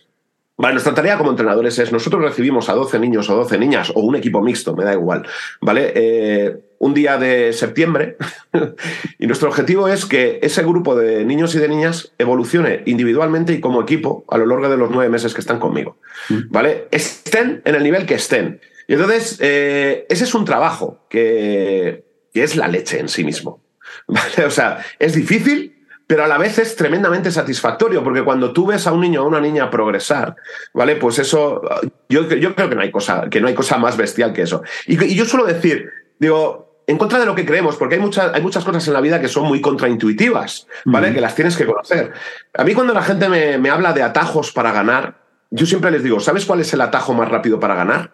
Vale, nuestra tarea como entrenadores es, nosotros recibimos a 12 niños o 12 niñas o un equipo mixto, me da igual, ¿vale? Eh, un día de septiembre y nuestro objetivo es que ese grupo de niños y de niñas evolucione individualmente y como equipo a lo largo de los nueve meses que están conmigo. Mm. ¿Vale? Estén en el nivel que estén. Y entonces, eh, ese es un trabajo que, que, es la leche en sí mismo. ¿Vale? O sea, es difícil, pero a la vez es tremendamente satisfactorio, porque cuando tú ves a un niño o a una niña progresar, ¿vale? Pues eso, yo, yo creo que no, hay cosa, que no hay cosa más bestial que eso. Y, y yo suelo decir, digo, en contra de lo que creemos, porque hay, muchas hay muchas cosas en la vida que son muy contraintuitivas, ¿vale? Que las tienes que conocer. A mí cuando la gente me, me, habla de atajos para ganar, yo siempre les digo, ¿sabes cuál es el atajo más rápido para ganar?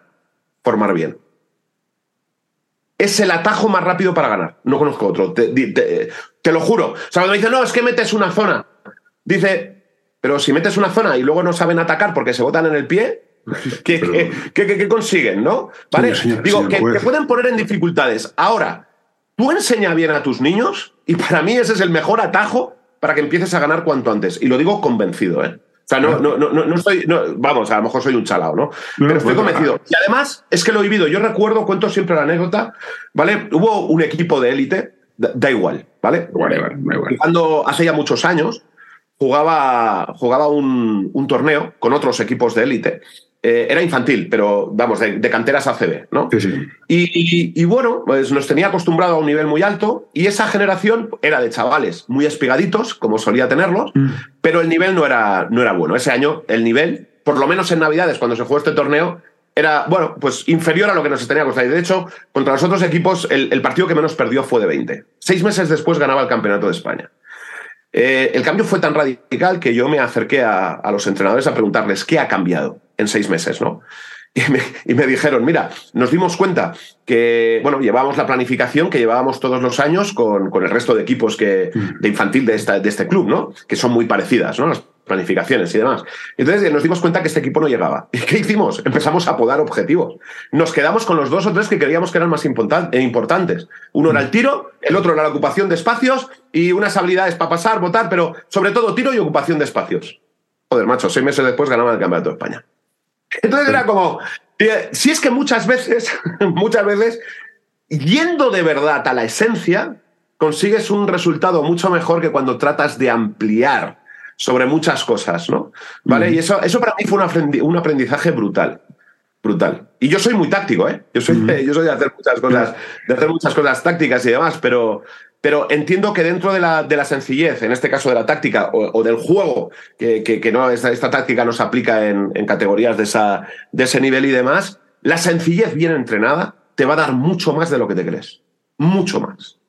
Formar bien. Es el atajo más rápido para ganar. No conozco otro. Te, te, lo juro. O sea, cuando me dicen, no, es que metes una zona. Dice, pero si metes una zona y luego no saben atacar porque se botan en el pie, ¿Qué, consiguen, no? ¿Vale? Digo, que, pueden poner en dificultades. Ahora, tú enseña bien a tus niños y para mí ese es el mejor atajo para que empieces a ganar cuanto antes. Y lo digo convencido, ¿eh? O sea, no, no, no, no estoy. vamos, a lo mejor soy un chalao, ¿no? Pero estoy convencido. Y además, es que lo he vivido. Yo recuerdo, cuento siempre la anécdota, ¿vale? Hubo un equipo de élite, da, igual, ¿vale? Cuando hace ya muchos años jugaba, jugaba un, un torneo con otros equipos de élite eh, era infantil, pero vamos, de, canteras ACB, ¿no? Sí, sí. Y, bueno, pues nos tenía acostumbrado a un nivel muy alto y esa generación era de chavales muy espigaditos, como solía tenerlos, mm. pero el nivel no era, no era bueno. Ese año el nivel, por lo menos en Navidades, cuando se jugó este torneo, era, bueno, pues inferior a lo que nos tenía costado. Y de hecho, contra los otros equipos, el, partido que menos perdió fue de 20. Seis meses después ganaba el Campeonato de España. Eh, el cambio fue tan radical que yo me acerqué a, los entrenadores a preguntarles qué ha cambiado en seis meses, ¿no? Y me, dijeron, mira, nos dimos cuenta que, bueno, llevábamos la planificación que llevábamos todos los años con, con el resto de equipos que, de infantil de, esta, de este club, ¿no? Que son muy parecidas, ¿no? Las planificaciones y demás. Entonces nos dimos cuenta que este equipo no llegaba. ¿Y qué hicimos? Empezamos a podar objetivos. Nos quedamos con los dos o tres que creíamos que eran más importantes. Uno era el tiro, el otro era la ocupación de espacios y unas habilidades para pasar, votar, pero sobre todo tiro y ocupación de espacios. Joder, macho, seis meses después ganaban el Campeonato de España. Entonces era como, si es que muchas veces, muchas veces, yendo de verdad a la esencia, consigues un resultado mucho mejor que cuando tratas de ampliar sobre muchas cosas, ¿no? ¿Vale? Y eso, eso para mí fue un aprendizaje brutal. Brutal. Y yo soy muy táctico, ¿eh? Yo soy, yo soy de hacer muchas cosas, de hacer muchas cosas tácticas y demás, pero, pero entiendo que dentro de la, de la, sencillez, en este caso de la táctica o, del juego, que, que, no, esta, esta, táctica no se aplica en, en categorías de, esa, de ese nivel y demás, la sencillez bien entrenada te va a dar mucho más de lo que te crees. Mucho más.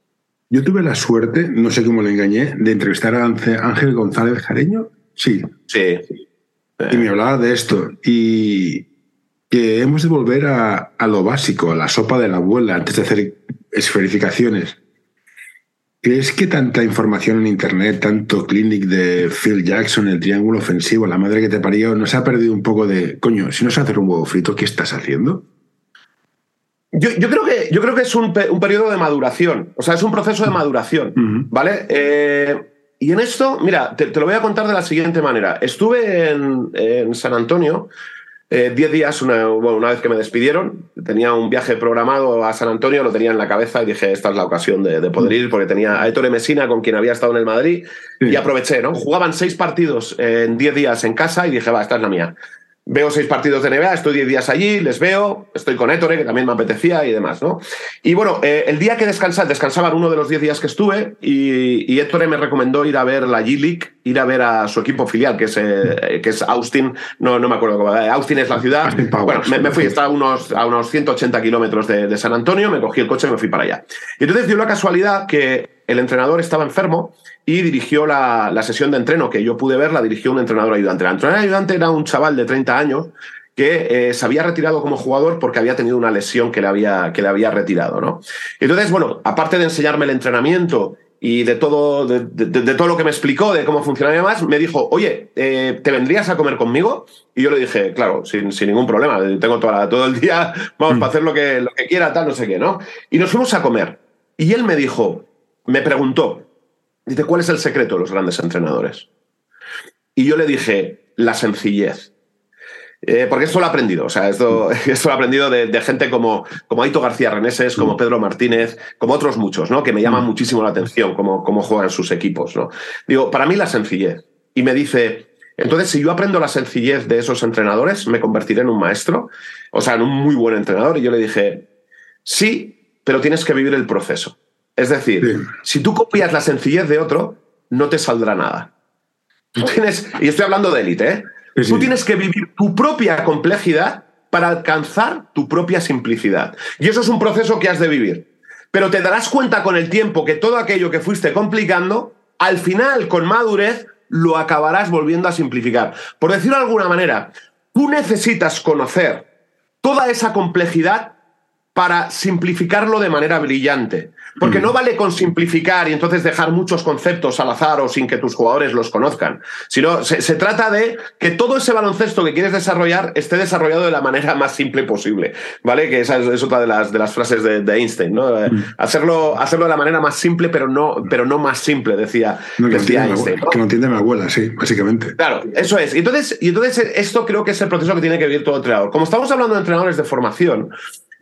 Yo tuve la suerte, no sé cómo le engañé, de entrevistar a Ángel González Jareño. Sí. Sí. Y me hablaba de esto. Y que hemos de volver a, a lo básico, a la sopa de la abuela, antes de hacer esferificaciones. ¿Crees que tanta información en Internet, tanto clinic de Phil Jackson, el triángulo ofensivo, la madre que te parió, nos ha perdido un poco de, coño, si no sé hacer un huevo frito, ¿qué estás haciendo? Yo, creo que, yo creo que es un, periodo de maduración, o sea, es un proceso de maduración, ¿vale? Eh, y en esto, mira, te, lo voy a contar de la siguiente manera. Estuve en San Antonio eh, diez días, una, una, vez que me despidieron, tenía un viaje programado a San Antonio, lo tenía en la cabeza y dije, esta es la ocasión de, poder ir, porque tenía a Ettore Messina, con quien había estado en el Madrid, y aproveché, ¿no? Jugaban seis partidos en diez días en casa y dije, va, esta es la mía veo seis partidos de NBA, estoy diez días allí, les veo, estoy con Ettore, que también me apetecía y demás, ¿no? Y bueno, eh, el día que descansaba, descansaban uno de los diez días que estuve y, y Ettore me recomendó ir a ver la G-League, ir a ver a su equipo filial, que es, eh, que es Austin, no, no me acuerdo cómo, Austin es la ciudad. bueno, me, fui, estaba a unos, a unos 180 kilómetros de, de San Antonio, me cogí el coche y me fui para allá. Y entonces dio la casualidad que el entrenador estaba enfermo y dirigió la, sesión de entreno, que yo pude ver, la dirigió un entrenador ayudante. El entrenador ayudante era un chaval de 30 años que eh, se había retirado como jugador porque había tenido una lesión que le había, que le había retirado. ¿no? Entonces, bueno, aparte de enseñarme el entrenamiento y de todo, de, todo lo que me explicó, de cómo funcionaba y demás, me dijo, oye, eh, ¿te vendrías a comer conmigo? Y yo le dije, claro, sin, ningún problema, tengo toda, todo el día, vamos, para hacer lo que, lo que quiera, tal, no sé qué, ¿no? Y nos fuimos a comer. Y él me dijo, me preguntó, dice, ¿cuál es el secreto de los grandes entrenadores? Y yo le dije, la sencillez. Eh, porque esto lo he aprendido, o sea, esto, esto lo he aprendido de, gente como, como Aito García Reneses, como mm. Pedro Martínez, como otros muchos, ¿no? Que me llaman mm. muchísimo la atención cómo, cómo juegan sus equipos, ¿no? Digo, para mí la sencillez. Y me dice, entonces, si yo aprendo la sencillez de esos entrenadores, me convertiré en un maestro, o sea, en un muy buen entrenador. Y yo le dije, sí, pero tienes que vivir el proceso. Es decir, si tú copias la sencillez de otro, no te saldrá nada. Tú tienes, y estoy hablando de élite, ¿eh? Tú tienes que vivir tu propia complejidad para alcanzar tu propia simplicidad. Y eso es un proceso que has de vivir. Pero te darás cuenta con el tiempo que todo aquello que fuiste complicando, al final, con madurez, lo acabarás volviendo a simplificar. Por decirlo de alguna manera, tú necesitas conocer toda esa complejidad para simplificarlo de manera brillante. Porque no vale con simplificar y entonces dejar muchos conceptos al azar o sin que tus jugadores los conozcan, sino se, trata de que todo ese baloncesto que quieres desarrollar esté desarrollado de la manera más simple posible, ¿vale? Que esa es, otra de las, de las frases de, Einstein, ¿no? Eh, mm. Hacerlo, hacerlo de la manera más simple, pero no, pero no más simple, decía, Einstein. Que lo entiende mi abuela, sí, básicamente. Claro, eso es. Y entonces, y entonces esto creo que es el proceso que tiene que vivir todo entrenador. Como estamos hablando de entrenadores de formación,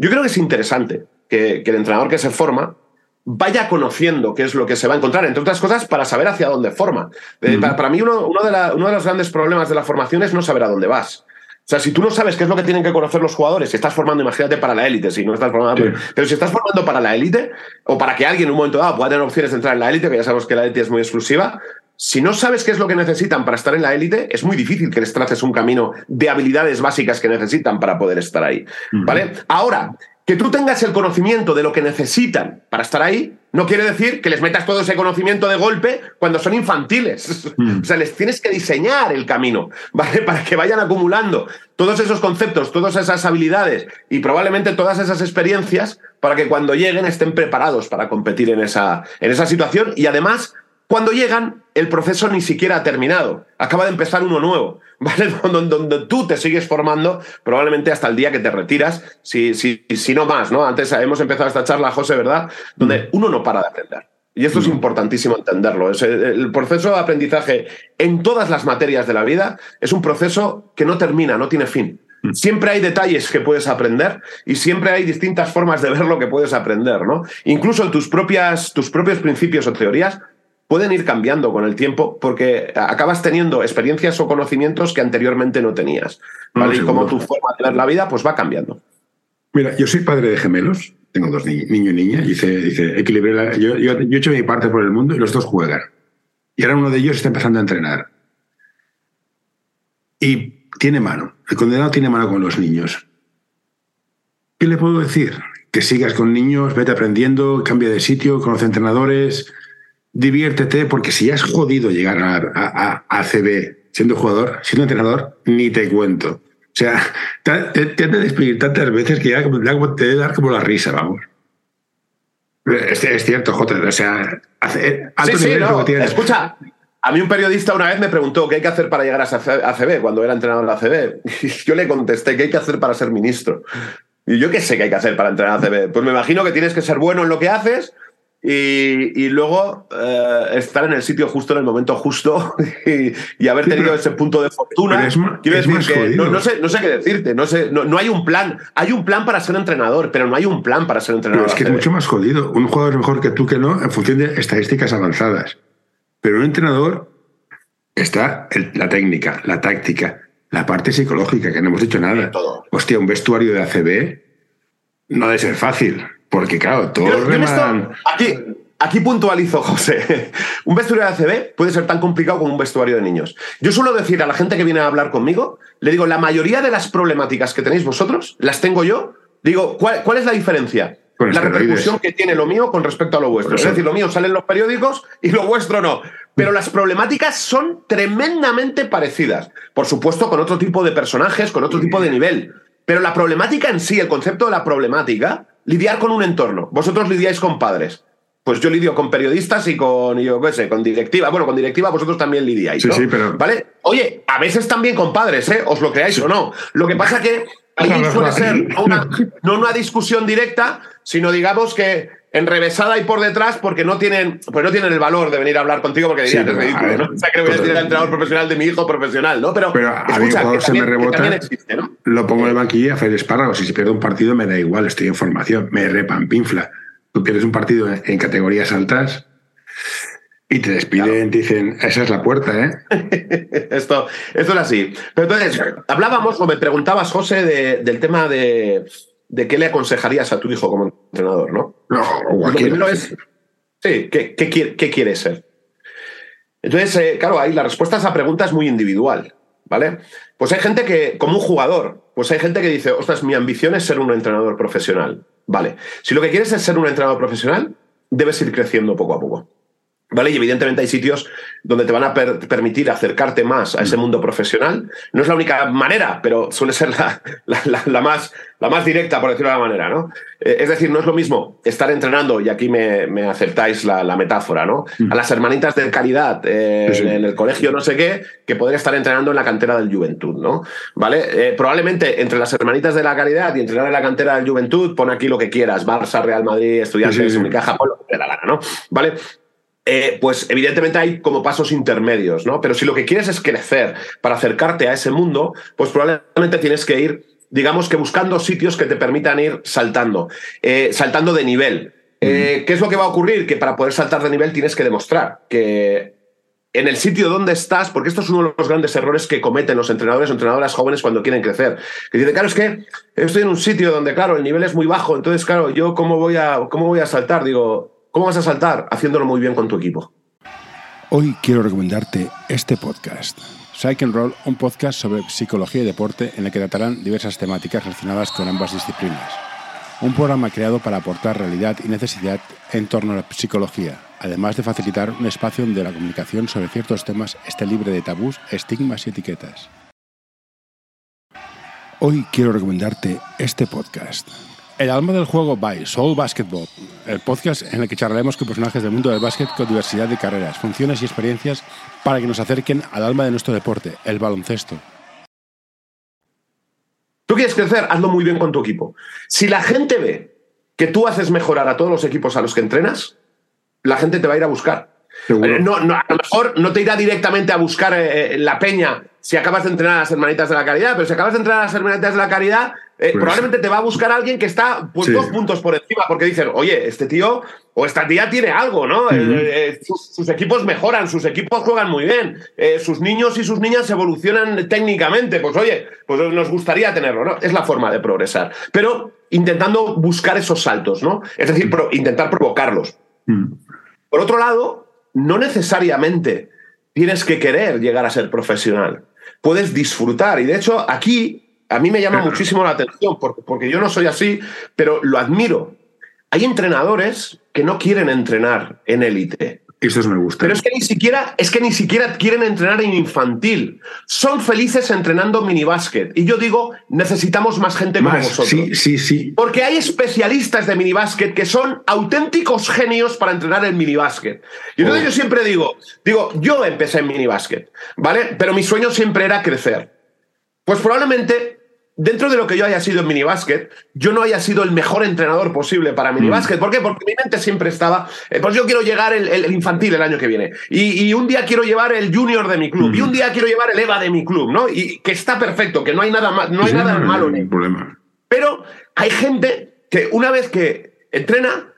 yo creo que es interesante que, que el entrenador que se forma vaya conociendo qué es lo que se va a encontrar, entre otras cosas, para saber hacia dónde forma. Eh, para, mí, uno, de uno, de los grandes problemas de la formación es no saber a dónde vas. O sea, si tú no sabes qué es lo que tienen que conocer los jugadores, si estás formando, imagínate, para la élite, si no estás formando, pero si estás formando para la élite, o para que alguien en un momento dado pueda tener opciones de entrar en la élite, que ya sabemos que la élite es muy exclusiva, si no sabes qué es lo que necesitan para estar en la élite, es muy difícil que les traces un camino de habilidades básicas que necesitan para poder estar ahí. ¿Vale? Ahora, que tú tengas el conocimiento de lo que necesitan para estar ahí, no quiere decir que les metas todo ese conocimiento de golpe cuando son infantiles. O sea, les tienes que diseñar el camino, ¿vale? Para que vayan acumulando todos esos conceptos, todas esas habilidades y probablemente todas esas experiencias para que cuando lleguen estén preparados para competir en esa, en esa situación y además cuando llegan, el proceso ni siquiera ha terminado. Acaba de empezar uno nuevo, ¿vale? Donde, tú te sigues formando, probablemente hasta el día que te retiras, si, si, si no más, ¿no? Antes hemos empezado esta charla, José, ¿verdad? Donde mm. uno no para de aprender. Y esto es mm. importantísimo entenderlo. el proceso de aprendizaje en todas las materias de la vida es un proceso que no termina, no tiene fin. Mm. Siempre hay detalles que puedes aprender y siempre hay distintas formas de ver lo que puedes aprender, ¿no? Incluso tus, propias, tus propios principios o teorías pueden ir cambiando con el tiempo porque acabas teniendo experiencias o conocimientos que anteriormente no tenías. y como tu forma de ver la vida, pues va cambiando. Mira, yo soy padre de gemelos, tengo dos niños niño y niña, y dice, dice yo, he hecho mi parte por el mundo y los dos juegan. Y ahora uno de ellos está empezando a entrenar. Y tiene mano, el condenado tiene mano con los niños. ¿Qué le puedo decir? Que sigas con niños, vete aprendiendo, cambia de sitio, conoce entrenadores, diviértete, porque si has jodido llegar a, a, CB siendo jugador, siendo entrenador, ni te cuento. O sea, te, te, de despedir tantas veces que ya te debe dar como la risa, vamos. Es, es cierto, Jota. O sea, hace, sí, sí, no. Escucha, a mí un periodista una vez me preguntó qué hay que hacer para llegar a ACB cuando era entrenador de la ACB. Y yo le contesté qué hay que hacer para ser ministro. Y yo qué sé qué hay que hacer para entrenar a ACB. Pues me imagino que tienes que ser bueno en lo que haces, y, luego eh, estar en el sitio justo en el momento justo y, haber tenido ese punto de fortuna. Quiero decir que no, sé, no sé qué decirte, no, sé, no, hay un plan. Hay un plan para ser entrenador, pero no hay un plan para ser entrenador. es que es mucho más jodido. Un jugador es mejor que tú que no en función de estadísticas avanzadas. Pero un entrenador está la técnica, la táctica, la parte psicológica, que no hemos dicho nada. Hostia, un vestuario de ACB no debe ser fácil. Porque claro, todo aquí, aquí puntualizo, José. un vestuario de ACB puede ser tan complicado como un vestuario de niños. Yo suelo decir a la gente que viene a hablar conmigo, le digo, la mayoría de las problemáticas que tenéis vosotros, las tengo yo. Digo, ¿cuál, cuál es la diferencia? la repercusión que tiene lo mío con respecto a lo vuestro. Es decir, lo mío sale en los periódicos y lo vuestro no. Pero las problemáticas son tremendamente parecidas. Por supuesto, con otro tipo de personajes, con otro tipo de nivel. Pero la problemática en sí, el concepto de la problemática, lidiar con un entorno. Vosotros lidiáis con padres. Pues yo lidio con periodistas y con, yo qué sé, con directiva. Bueno, con directiva vosotros también lidiáis. ¿no? Sí, sí, pero. ¿Vale? Oye, a veces también con padres, ¿eh? Os lo creáis o no. Lo que pasa que ahí suele ser no una, discusión directa, sino digamos que enrevesada y por detrás porque no tienen, pues no tienen el valor de venir a hablar contigo porque dirían, es ridículo, ¿no? O sea, que voy a decir al entrenador profesional de mi hijo profesional, ¿no? Pero, pero a mí cuando se me rebota, existe, ¿no? lo pongo en el banquillo y a hacer espárragos. Si se pierde un partido me da igual, estoy en formación, me repampinfla. Tú pierdes un partido en categorías altas y te despiden, te dicen, esa es la puerta, ¿eh? esto, esto es así. Pero entonces, hablábamos o me preguntabas, José, del tema de, de, qué le aconsejarías a tu hijo como entrenador, ¿no? No, Lo primero es, sí, ¿qué, qué, qué quiere ser? Entonces, eh, claro, ahí la respuesta a esa pregunta es muy individual, ¿vale? Pues hay gente que, como un jugador, pues hay gente que dice, ostras, mi ambición es ser un entrenador profesional. Vale, si lo que quieres es ser un entrenador profesional, debes ir creciendo poco a poco. ¿Vale? Y evidentemente hay sitios donde te van a permitir acercarte más a ese mm. mundo profesional. No es la única manera, pero suele ser la, la, más, la más directa, por decirlo de alguna manera, ¿no? Eh, es decir, no es lo mismo estar entrenando, y aquí me, me aceptáis la, metáfora, ¿no? Mm. A las hermanitas de caridad eh, En, el colegio no sé qué, que poder estar entrenando en la cantera del Juventud, ¿no? ¿Vale? Eh, probablemente entre las hermanitas de la caridad y entrenar en la cantera del Juventud, pon aquí lo que quieras, Barça, Real Madrid, Estudiantes, Unicaja, pon lo que te la gana, ¿no? ¿Vale? Eh, pues evidentemente hay como pasos intermedios, ¿no? Pero si lo que quieres es crecer para acercarte a ese mundo, pues probablemente tienes que ir, digamos que buscando sitios que te permitan ir saltando, eh, saltando de nivel. Eh, ¿Qué es lo que va a ocurrir? Que para poder saltar de nivel tienes que demostrar que en el sitio donde estás, porque esto es uno de los grandes errores que cometen los entrenadores o entrenadoras jóvenes cuando quieren crecer. Que dicen, claro, es que estoy en un sitio donde, claro, el nivel es muy bajo, entonces, claro, yo cómo voy a, cómo voy a saltar? Digo, ¿Cómo vas a saltar? Haciéndolo muy bien con tu equipo. Hoy quiero recomendarte este podcast. Psych and Roll, un podcast sobre psicología y deporte en el que tratarán diversas temáticas relacionadas con ambas disciplinas. Un programa creado para aportar realidad y necesidad en torno a la psicología, además de facilitar un espacio donde la comunicación sobre ciertos temas esté libre de tabús, estigmas y etiquetas. Hoy quiero recomendarte este podcast. El alma del juego by Soul Basketball, el podcast en el que charlaremos con personajes del mundo del básquet con diversidad de carreras, funciones y experiencias para que nos acerquen al alma de nuestro deporte, el baloncesto. Tú quieres crecer, hazlo muy bien con tu equipo. Si la gente ve que tú haces mejorar a todos los equipos a los que entrenas, la gente te va a ir a buscar. Eh, no, no, a lo mejor no te irá directamente a buscar eh, la peña si acabas de entrenar a las hermanitas de la caridad, pero si acabas de entrenar a las hermanitas de la caridad, eh, pues probablemente te va a buscar alguien que está pues, dos puntos por encima, porque dicen, oye, este tío o esta tía tiene algo, ¿no? Eh, eh, sus, equipos mejoran, sus equipos juegan muy bien, sus niños y sus niñas evolucionan técnicamente, pues oye, pues nos gustaría tenerlo, ¿no? Es la forma de progresar, pero intentando buscar esos saltos, ¿no? Es decir, intentar provocarlos. Por otro lado, no necesariamente tienes que querer llegar a ser profesional. Puedes disfrutar. Y de hecho, aquí a mí me llama muchísimo la atención, porque, porque yo no soy así, pero lo admiro. Hay entrenadores que no quieren entrenar en élite. Eso me gusta. Pero es que ni siquiera, es que ni siquiera quieren entrenar en infantil. Son felices entrenando minibásquet. Y yo digo, necesitamos más gente como vosotros. Sí, sí, sí. Porque hay especialistas de minibásquet que son auténticos genios para entrenar el minibásquet. Y entonces oh. yo siempre digo, digo, yo empecé en minibásquet, ¿vale? Pero mi sueño siempre era crecer. Pues probablemente dentro de lo que yo haya sido en minibásquet, yo no haya sido el mejor entrenador posible para minibásquet. Mm. ¿Por qué? Porque mi mente siempre estaba, eh, pues yo quiero llegar el, infantil el año que viene. Y, un día quiero llevar el junior de mi club. Y un mm. día quiero llevar el EVA de mi club, ¿no? Y que está perfecto, que no hay nada, no hay nada malo en problema. Pero hay gente que una vez que entrena,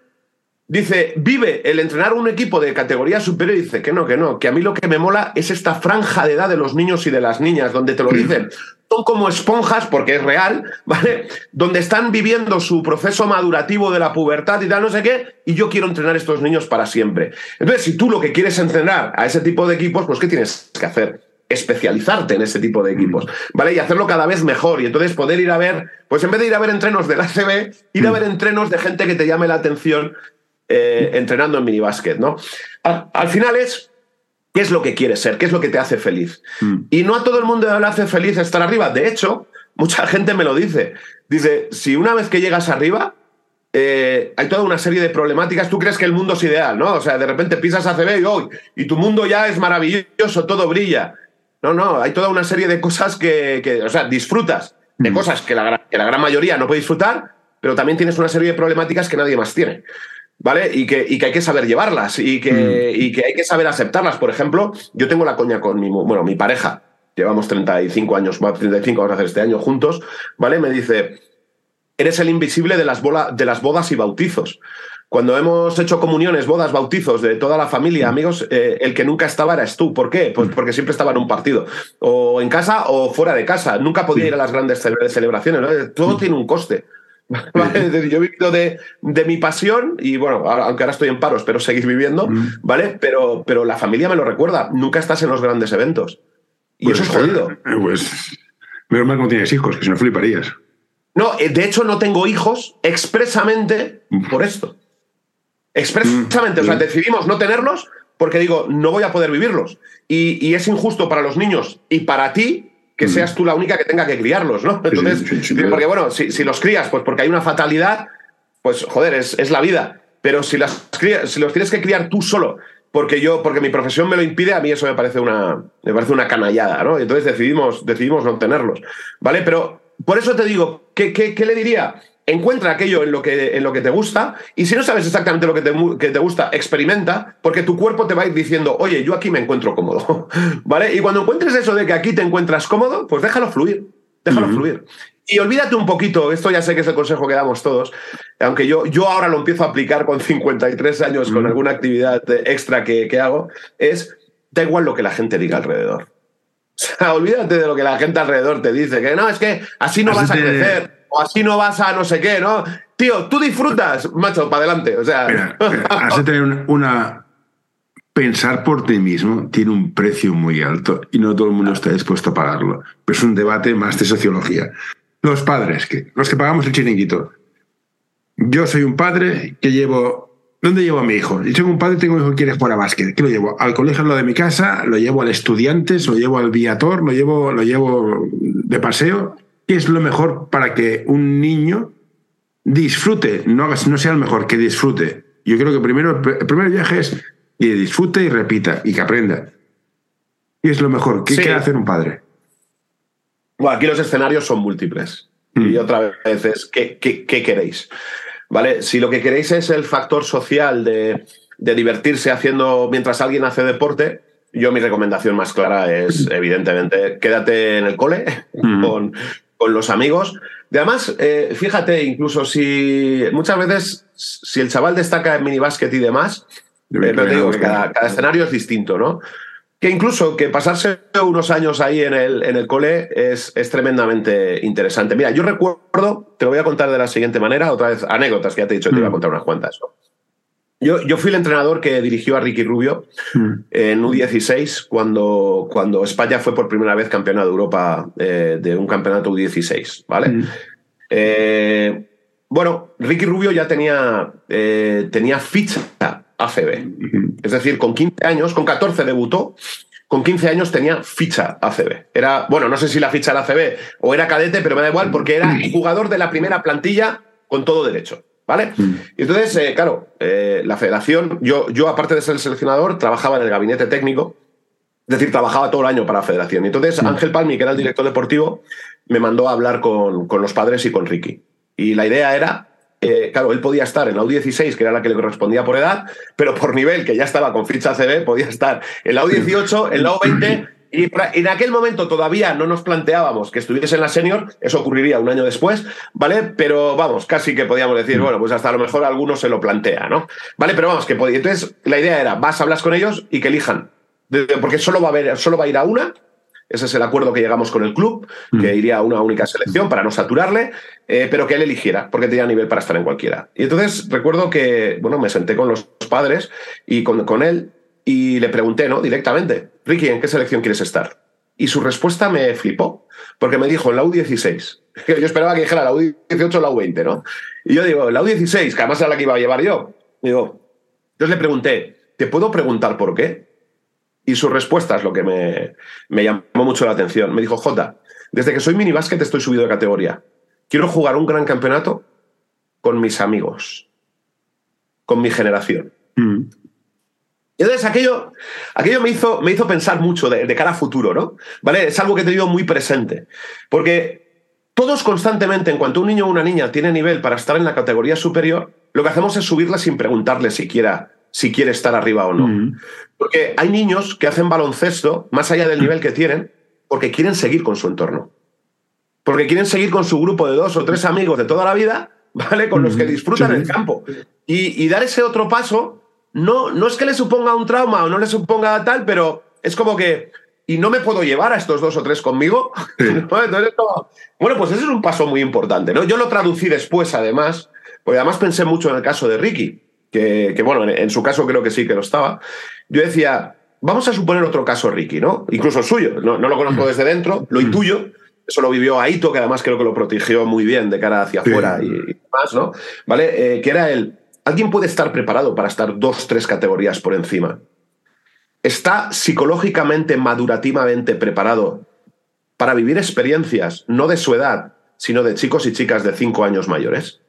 Dice, vive el entrenar un equipo de categoría superior y dice que no, que no, que a mí lo que me mola es esta franja de edad de los niños y de las niñas, donde te lo dicen. Son como esponjas, porque es real, ¿vale? Donde están viviendo su proceso madurativo de la pubertad y tal, no sé qué, y yo quiero entrenar a estos niños para siempre. Entonces, si tú lo que quieres entrenar a ese tipo de equipos, pues ¿qué tienes que hacer? especializarte en ese tipo de equipos, ¿vale? Y hacerlo cada vez mejor y entonces poder ir a ver, pues en vez de ir a ver entrenos del ACB, ir a ver entrenos de gente que te llame la atención eh, entrenando en minibásquet, ¿no? Al, final es qué es lo que quieres ser, qué es lo que te hace feliz. Mm. Y no a todo el mundo le hace feliz estar arriba. De hecho, mucha gente me lo dice. Dice, si una vez que llegas arriba, eh, hay toda una serie de problemáticas. Tú crees que el mundo es ideal, ¿no? O sea, de repente pisas ACB y hoy, y tu mundo ya es maravilloso, todo brilla. No, no, hay toda una serie de cosas que, o sea, disfrutas de mm. cosas que la, que la gran mayoría no puede disfrutar, pero también tienes una serie de problemáticas que nadie más tiene. ¿Vale? Y que, y que hay que saber llevarlas y que, Mm. y que hay que saber aceptarlas. Por ejemplo, yo tengo la coña con mi, bueno, mi pareja, llevamos 35 años, más 35 vamos a hacer este año juntos, ¿vale? Me dice, eres el invisible de las, bola- de las bodas y bautizos. Cuando hemos hecho comuniones, bodas, bautizos de toda la familia, amigos, eh, el que nunca estaba eras tú. ¿Por qué? Pues porque siempre estaba en un partido, o en casa o fuera de casa. Nunca podía ir a las grandes cele- celebraciones. ¿no? Todo tiene un coste. Yo he vivido de, de mi pasión y bueno, ahora- aunque ahora estoy en paros, pero seguir viviendo, Mm. ¿vale? Pero, pero la familia me lo recuerda. Nunca estás en los grandes eventos. Y Pues, eso es jodido. eh, Pues, menos mal que no tienes hijos, que si no fliparías. No, eh, de hecho no tengo hijos expresamente por esto. Expresamente, o sea, Mm. decidimos no tenerlos porque digo, no voy a poder vivirlos. Y, y es injusto para los niños y para ti que Mm. seas tú la única que tenga que criarlos, ¿no? Sí, Entonces, sí, sí, claro. porque bueno, si, si los crías, pues porque hay una fatalidad, pues joder, es, es la vida. Pero si, las crías- si los tienes que criar tú solo, porque yo, porque mi profesión me lo impide, a mí eso me parece una, me parece una canallada, ¿no? Entonces decidimos, decidimos no tenerlos, ¿vale? Pero por eso te digo, ¿qué, qué, qué le diría? Encuentra aquello en lo, que, en lo que te gusta y si no sabes exactamente lo que te, que te gusta, experimenta, porque tu cuerpo te va a ir diciendo, oye, yo aquí me encuentro cómodo, ¿vale? Y cuando encuentres eso de que aquí te encuentras cómodo, pues déjalo fluir, déjalo fluir. Y olvídate un poquito, esto ya sé que es el consejo que damos todos, aunque yo, yo ahora lo empiezo a aplicar con 53 años, con Ujú. alguna actividad extra que, que hago, es, da igual lo que la gente diga alrededor. O sea, olvídate de lo que la gente alrededor te dice, que no, es que así no vas a crecer, o así no vas a no sé qué, ¿no? Tío, tú disfrutas, macho, para adelante. O sea, Mira, has de tener una, Pensar por ti mismo tiene un precio muy alto y no todo el mundo está dispuesto a pagarlo. Pero es un debate más de sociología. Los padres, los que pagamos el chiringuito. Yo soy un padre que llevo. ¿Dónde llevo a mi hijo? Yo tengo un padre, tengo hijo que quiere jugar a básquet. ¿Qué lo llevo? Al colegio lado de mi casa, lo llevo al estudiantes, lo llevo al viator, lo llevo, lo llevo de paseo. ¿Qué es lo mejor para que un niño disfrute? No, hagas- no sea el mejor, que disfrute. Yo creo que primero el primer viaje es que disfrute y repita y que aprenda. ¿Qué es lo mejor? ¿Qué Sí. quiere hacer un padre? Bueno, aquí los escenarios son múltiples. Mm. Y otra vez es, ¿qué, qué, qué queréis? ¿Vale? Si lo que queréis es el factor social de, de divertirse haciendo mientras alguien hace deporte, yo mi recomendación más clara es, evidentemente, quédate en el cole Mm. con, con los amigos. Y además, eh, fíjate, incluso si muchas veces, si el chaval destaca en minibásquet y demás, eh, pero te digo que cada, cada escenario es distinto, ¿no? Que incluso que pasarse unos años ahí en el, en el cole es, es tremendamente interesante. Mira, yo recuerdo, te lo voy a contar de la siguiente manera, otra vez anécdotas que ya te he dicho, te iba a Mm. contar unas cuantas. ¿no? Yo, yo fui el entrenador que dirigió a Ricky Rubio Mm. en U16 cuando, cuando España fue por primera vez campeona de Europa eh, de un campeonato U16, ¿vale? Mm. Eh, bueno, Ricky Rubio ya tenía, eh, tenía ficha ACB. Mm. Es decir, con 15 años, con 14 debutó, con 15 años tenía ficha ACB. Era, bueno, no sé si la ficha era ACB o era cadete, pero me da igual porque era jugador de la primera plantilla con todo derecho. ¿Vale? Mm. Y entonces, eh, claro, eh, la federación, yo, yo aparte de ser el seleccionador, trabajaba en el gabinete técnico, es decir, trabajaba todo el año para la federación. Y entonces Ángel Palmi, que era el director deportivo, me mandó a hablar con, con los padres y con Ricky. Y la idea era, eh, claro, él podía estar en la U16, que era la que le correspondía por edad, pero por nivel, que ya estaba con ficha CB, podía estar en la U18, en la U20. Y en aquel momento todavía no nos planteábamos que estuviese en la senior, eso ocurriría un año después, ¿vale? Pero vamos, casi que podíamos decir, bueno, pues hasta a lo mejor alguno se lo plantea, ¿no? ¿Vale? Pero vamos, que podía. Entonces, la idea era, vas, hablas con ellos y que elijan. Porque solo va a haber, solo va a ir a una. Ese es el acuerdo que llegamos con el club, que iría a una única selección para no saturarle, eh, pero que él eligiera, porque tenía nivel para estar en cualquiera. Y entonces recuerdo que, bueno, me senté con los padres y con, con él y le pregunté, ¿no? Directamente, Ricky, ¿en qué selección quieres estar? Y su respuesta me flipó, porque me dijo en la U16. Yo esperaba que dijera la U18 o la U20, ¿no? Y yo digo, la U16, que además era la que iba a llevar yo. Digo, entonces le pregunté, ¿te puedo preguntar por qué? Y su respuesta es lo que me, me llamó mucho la atención. Me dijo, Jota, desde que soy minibásquet estoy subido de categoría. Quiero jugar un gran campeonato con mis amigos, con mi generación. Mm. Y entonces aquello, aquello me, hizo, me hizo pensar mucho de, de cara a futuro, ¿no? ¿Vale? Es algo que he tenido muy presente. Porque todos constantemente, en cuanto un niño o una niña tiene nivel para estar en la categoría superior, lo que hacemos es subirle sin preguntarle siquiera si quiere estar arriba o no. Porque hay niños que hacen baloncesto más allá del nivel que tienen porque quieren seguir con su entorno. Porque quieren seguir con su grupo de dos o tres amigos de toda la vida, ¿vale? Con los que disfrutan el campo. Y, dar ese otro paso no, no es que le suponga un trauma o no le suponga tal, pero es como que y no me puedo llevar a estos dos o tres conmigo. bueno, pues ese es un paso muy importante. ¿no? Yo lo traducí después, además, porque además pensé mucho en el caso de Ricky, que, bueno, en, su caso creo que sí que lo estaba. Yo decía, vamos a suponer otro caso Ricky, ¿no? Incluso el suyo, no, lo conozco desde dentro, lo intuyo. Eso lo vivió Aito, que además creo que lo protegió muy bien de cara hacia afuera y, más, ¿no? ¿Vale? Eh, que era el. Alguien puede estar preparado para estar dos, tres categorías por encima está psicológicamente, madurativamente preparado para vivir experiencias, no de su edad, sino de chicos y chicas de cinco años mayores?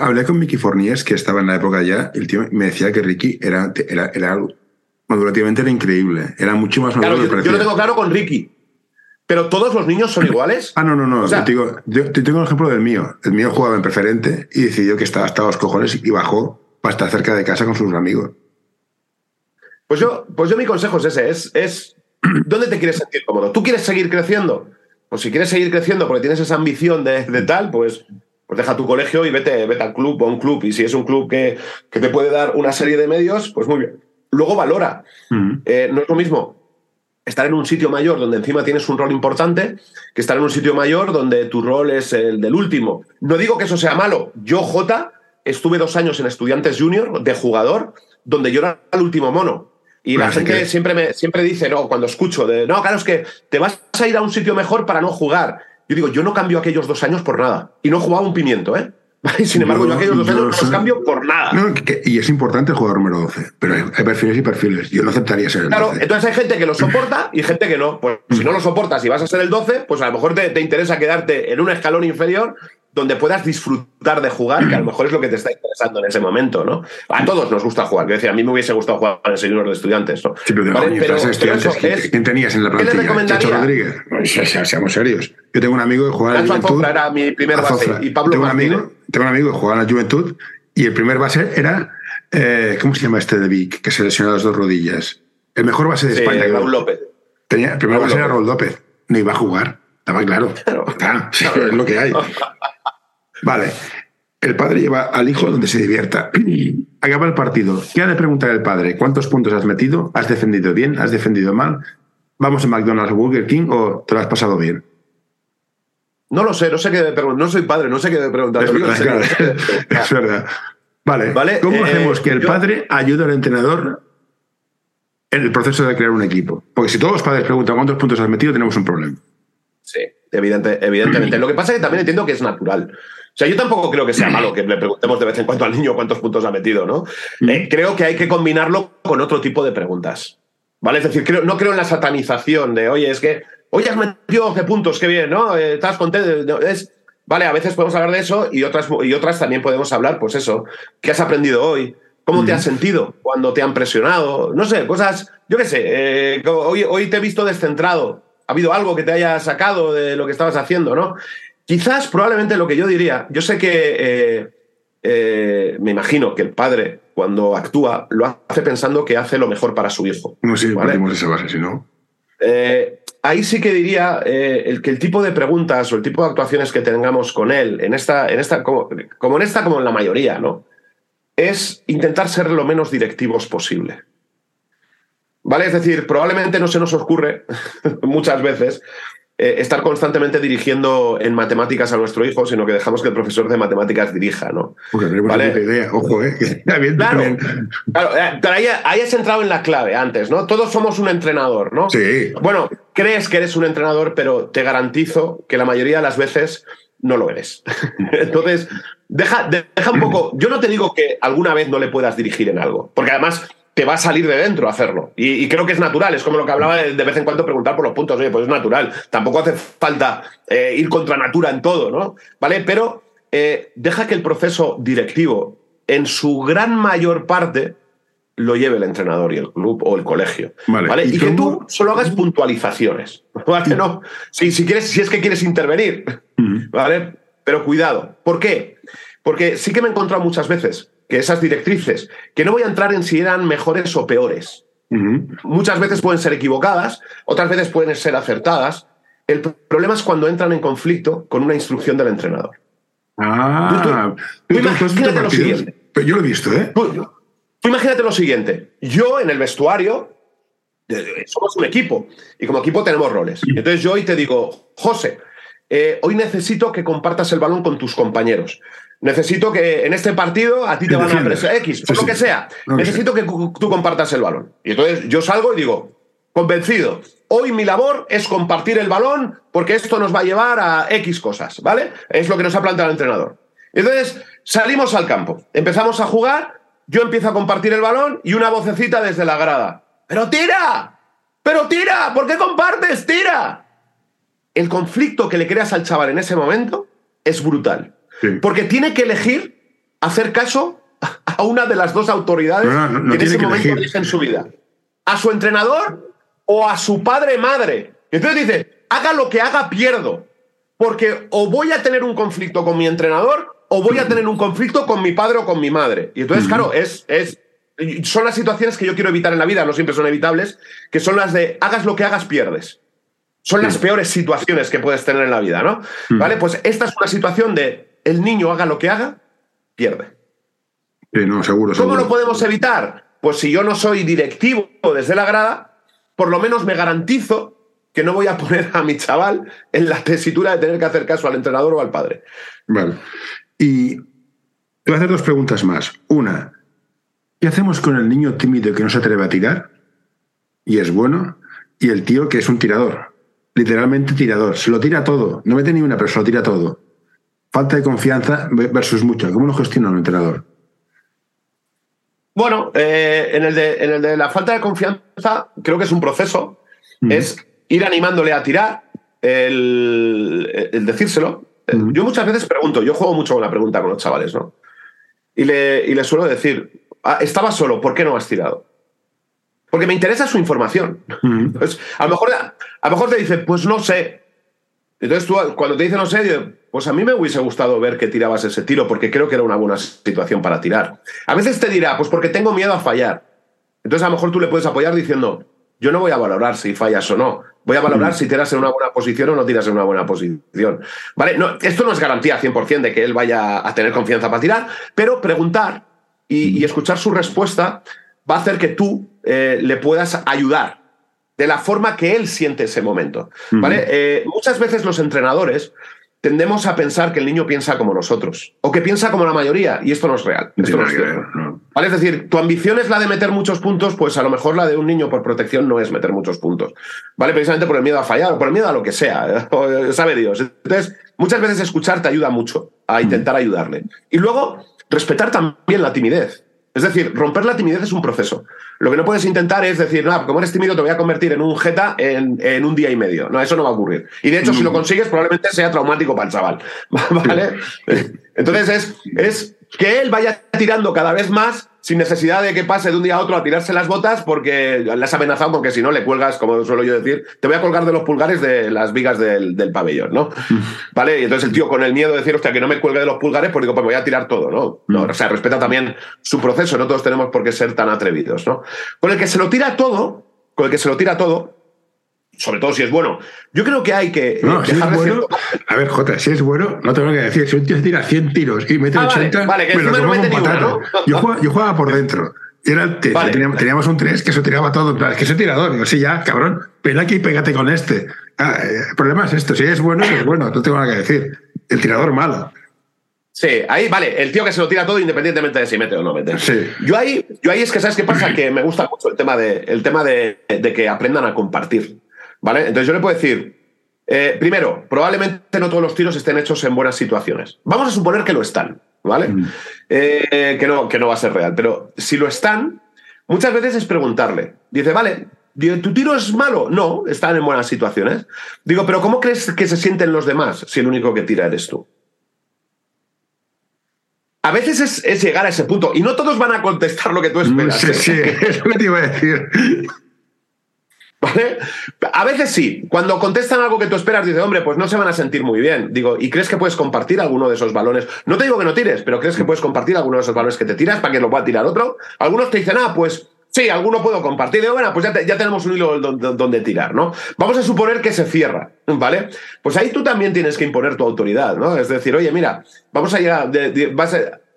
hablé con Mickey Forniers, que estaba en la época ya, y el tío me decía que Ricky era, era, era madurativamente era increíble, era mucho más maduro. Claro, yo, lo tengo claro con Ricky. Pero todos los niños son iguales. Ah, no, no, no. yo, te tengo el ejemplo del mío. El mío jugaba en preferente y decidió que estaba hasta los cojones y bajó para estar cerca de casa con sus amigos. Pues yo, pues yo mi consejo es ese, es, es ¿dónde te quieres sentir cómodo? ¿Tú quieres seguir creciendo? Pues si quieres seguir creciendo porque tienes esa ambición de, tal, pues, pues deja tu colegio y vete, vete al club o a un club. Y si es un club que, que te puede dar una serie de medios, pues muy bien. Luego valora. Eh, no es lo mismo estar en un sitio mayor donde encima tienes un rol importante que estar en un sitio mayor donde tu rol es el del último. No digo que eso sea malo. Yo, J, estuve dos años en Estudiantes Junior de jugador donde yo era el último mono. Y la gente siempre, me, siempre dice, no, cuando escucho, de, no, claro, es que te vas a ir a un sitio mejor para no jugar. Yo digo, yo no cambio aquellos dos años por nada. Y no jugaba un pimiento, ¿eh? Sin embargo, yo aquellos dos años no los cambio por nada. y es importante el jugador número 12, pero hay, perfiles y perfiles. Yo no aceptaría ser el claro, entonces hay gente que lo soporta y gente que no. Pues si no lo soportas y vas a ser el 12, pues a lo mejor te, te interesa quedarte en un escalón inferior donde puedas disfrutar de jugar, que a lo mejor es lo que te está interesando en ese momento, ¿no? A todos nos gusta jugar. Quiero decir, a mí me hubiese gustado jugar en el señor de estudiantes, ¿no? Sí, pero, ¿quién tenías en la plantilla? Chacho Rodríguez. seamos serios. Yo tengo un amigo que juega en la Juventud. era mi primer base. Y Pablo tengo un, amigo, tengo un amigo que juega en la Juventud y el primer base era, eh, ¿cómo se llama este de Vic? Que se lesionó las dos rodillas. El mejor base de España. Raúl López. Tenía, el primer base era Raúl López. No iba a jugar. Estaba claro. Claro, es lo que hay. Vale. El padre lleva al hijo donde se divierta. Acaba el partido. ¿Qué ha de preguntar el padre? ¿Cuántos puntos has metido? ¿Has defendido bien? ¿Has defendido mal? ¿Vamos a McDonald's Burger King o te lo has pasado bien? No lo sé, no sé qué debe preguntar. No soy padre, no sé qué debe preguntar. Es verdad. Vale. ¿Vale? ¿Cómo eh, hacemos que el padre ayude al entrenador en el proceso de crear un equipo? Porque si todos los padres preguntan cuántos puntos has metido, tenemos un problema. Sí, evidente, evidentemente. Lo que pasa es que también entiendo que es natural. O sea, yo tampoco creo que sea malo que le preguntemos de vez en cuando al niño cuántos puntos ha metido, ¿no? Eh, creo que hay que combinarlo con otro tipo de preguntas. ¿Vale? Es decir, creo, no creo en la satanización de, oye, es que, oye, has metido 12 puntos, qué bien, ¿no? Eh, estás contento. Es, vale, a veces podemos hablar de eso y otras, y otras también podemos hablar, pues eso, ¿qué has aprendido hoy? ¿Cómo te has sentido cuando te han presionado? No sé, cosas, yo qué sé, eh, hoy, hoy te he visto descentrado ha habido algo que te haya sacado de lo que estabas haciendo, ¿no? Quizás, probablemente lo que yo diría, yo sé que eh, eh, me imagino que el padre, cuando actúa, lo hace pensando que hace lo mejor para su hijo. No, sí, partimos de esa base, si no. Eh, ahí sí que diría el que el tipo de preguntas o el tipo de actuaciones que tengamos con él, en esta, en esta, como, como en esta, como en la mayoría, ¿no? Es intentar ser lo menos directivos posible. ¿Vale? Es decir, probablemente no se nos ocurre muchas veces eh, estar constantemente dirigiendo en matemáticas a nuestro hijo, sino que dejamos que el profesor de matemáticas dirija, ¿no? Porque tenemos ¿Vale? idea, ojo, ¿eh? claro, claro eh, pero ahí, ahí, has entrado en la clave antes, ¿no? Todos somos un entrenador, ¿no? Sí. Bueno, crees que eres un entrenador, pero te garantizo que la mayoría de las veces no lo eres. Entonces, deja, deja un poco. Yo no te digo que alguna vez no le puedas dirigir en algo, porque además te va a salir de dentro hacerlo. Y, creo que es natural, es como lo que hablaba de, vez en cuando preguntar por los puntos, oye, pues es natural, tampoco hace falta eh, ir contra natura en todo, ¿no? ¿Vale? Pero eh, deja que el proceso directivo, en su gran mayor parte, lo lleve el entrenador y el club o el colegio. Vale. Y, que tú solo hagas puntualizaciones. ¿Vale? No, si, si, quieres, si es que quieres intervenir. ¿Vale? Pero cuidado. ¿Por qué? Porque sí que me he encontrado muchas veces que esas directrices, que no voy a entrar en si eran mejores o peores, muchas veces pueden ser equivocadas, otras veces pueden ser acertadas. El problema es cuando entran en conflicto con una instrucción del entrenador. Ah, imagínate lo siguiente. Pero yo lo he visto, ¿eh? imagínate lo siguiente. Yo en el vestuario somos un equipo y como equipo tenemos roles. Entonces yo hoy te digo, José, eh, hoy necesito que compartas el balón con tus compañeros. Necesito que en este partido a ti te van a presionar X, o lo que sea. necesito que tú compartas el balón. Y entonces yo salgo y digo, convencido, hoy mi labor es compartir el balón porque esto nos va a llevar a X cosas, ¿vale? Es lo que nos ha planteado el entrenador. Entonces salimos al campo, empezamos a jugar, yo empiezo a compartir el balón y una vocecita desde la grada. ¡Pero tira! ¡Pero tira! ¿Por qué compartes? ¡Tira! El conflicto que le creas al chaval en ese momento es brutal. Porque tiene que elegir hacer caso a una de las dos autoridades que en ese momento elige en su vida. A su entrenador o a su padre madre. entonces dice, haga lo que haga, pierdo. Porque o voy a tener un conflicto con mi entrenador o voy a tener un conflicto con mi padre o con mi madre. Y entonces, claro, es, es, son las situaciones que yo quiero evitar en la vida, no siempre son evitables, que son las de hagas lo que hagas, pierdes. Son las peores situaciones que puedes tener en la vida, ¿no? ¿Vale? Pues esta es una situación de el niño haga lo que haga, pierde. no, seguro, ¿Cómo lo podemos evitar? Pues si yo no soy directivo desde la grada, por lo menos me garantizo que no voy a poner a mi chaval en la tesitura de tener que hacer caso al entrenador o al padre. Vale. Y te voy a hacer dos preguntas más. Una, ¿qué hacemos con el niño tímido que no se atreve a tirar? Y es bueno. Y el tío que es un tirador. Literalmente tirador. Se lo tira todo. No mete ni una, pero se lo tira todo falta de confianza versus mucha. ¿Cómo lo gestiona un entrenador? Bueno, eh, en, el de, en, el de, la falta de confianza, creo que es un proceso. Es ir animándole a tirar, el, decírselo. Yo muchas veces pregunto, yo juego mucho con la pregunta con los chavales, ¿no? Y le, y le suelo decir, ah, estaba solo, ¿por qué no has tirado? Porque me interesa su información. a, lo mejor, a lo mejor te dice, pues no sé. Entonces tú, cuando te dice no sé, pues a mí me hubiese gustado ver que tirabas ese tiro porque creo que era una buena situación para tirar. A veces te dirá, pues porque tengo miedo a fallar. Entonces a lo mejor tú le puedes apoyar diciendo, yo no voy a valorar si fallas o no. Voy a valorar si tiras en una buena posición o no tiras en una buena posición. ¿Vale? No, esto no es garantía 100% de que él vaya a tener confianza para tirar, pero preguntar y, escuchar su respuesta va a hacer que tú eh, le puedas ayudar de la forma que él siente ese momento. ¿Vale? Eh, muchas veces los entrenadores tendemos a pensar que el niño piensa como nosotros o que piensa como la mayoría y esto no es real. Esto no es, ¿Vale? es decir, tu ambición es la de meter muchos puntos, pues a lo mejor la de un niño por protección no es meter muchos puntos. ¿Vale? Precisamente por el miedo a fallar o por el miedo a lo que sea, sabe Dios. Entonces, muchas veces escuchar te ayuda mucho a intentar ayudarle. Y luego, respetar también la timidez. Es decir, romper la timidez es un proceso. Lo que no puedes intentar es decir, no, como eres tímido te voy a convertir en un jeta en, un día y medio. No, eso no va a ocurrir. Y de hecho, si lo consigues, probablemente sea traumático para el chaval. ¿Vale? Entonces es, es que él vaya tirando cada vez más sin necesidad de que pase de un día a otro a tirarse las botas porque le has amenazado porque si no le cuelgas, como suelo yo decir, te voy a colgar de los pulgares de las vigas del, pabellón, ¿no? ¿Vale? Y entonces el tío con el miedo de decir, hostia, que no me cuelgue de los pulgares, pues digo, pues voy a tirar todo, ¿no? no o sea, respeta también su proceso, no todos tenemos por qué ser tan atrevidos, ¿no? Con el que se lo tira todo, con el que se lo tira todo, sobre todo si es bueno. Yo creo que hay que. No, si es bueno, A ver, Jota, si es bueno, no tengo que decir. Si un tío tira 100 tiros y mete 80, ah, me lo con patata. Yo, jugaba, por dentro. Era, teníamos, un 3 que se tiraba todo. Es que es tirador. Digo, sí, ya, cabrón. Ven aquí y pégate con este. Ah, eh, el problema es esto. Si es bueno, es bueno. No tengo nada que decir. El tirador malo. Sí, ahí, vale, el tío que se lo tira todo independientemente de si mete o no mete. Sí. Yo ahí, yo ahí es que, ¿sabes qué pasa? Que me gusta mucho el tema de, el tema de, de que aprendan a compartir. ¿Vale? Entonces yo le puedo decir, eh, primero, probablemente no todos los tiros estén hechos en buenas situaciones. Vamos a suponer que lo están, ¿vale? Mm. Eh, que, no, que no va a ser real. Pero si lo están, muchas veces es preguntarle. Dice, vale, ¿tu tiro es malo? No, están en buenas situaciones. Digo, pero ¿cómo crees que se sienten los demás si el único que tira eres tú? A veces es, es llegar a ese punto y no todos van a contestar lo que tú esperas. Sí, ¿eh? sí, es lo que te iba a decir. ¿Vale? A veces sí. Cuando contestan algo que tú esperas, dices, hombre, pues no se van a sentir muy bien. Digo, ¿y crees que puedes compartir alguno de esos balones? No te digo que no tires, pero ¿crees que puedes compartir alguno de esos balones que te tiras para que lo pueda tirar otro? Algunos te dicen, ah, pues Sí, alguno puedo compartir. Digo, bueno, pues ya, ya, tenemos un hilo donde, tirar, ¿no? Vamos a suponer que se cierra, ¿vale? Pues ahí tú también tienes que imponer tu autoridad, ¿no? Es decir, oye, mira, vamos a llegar,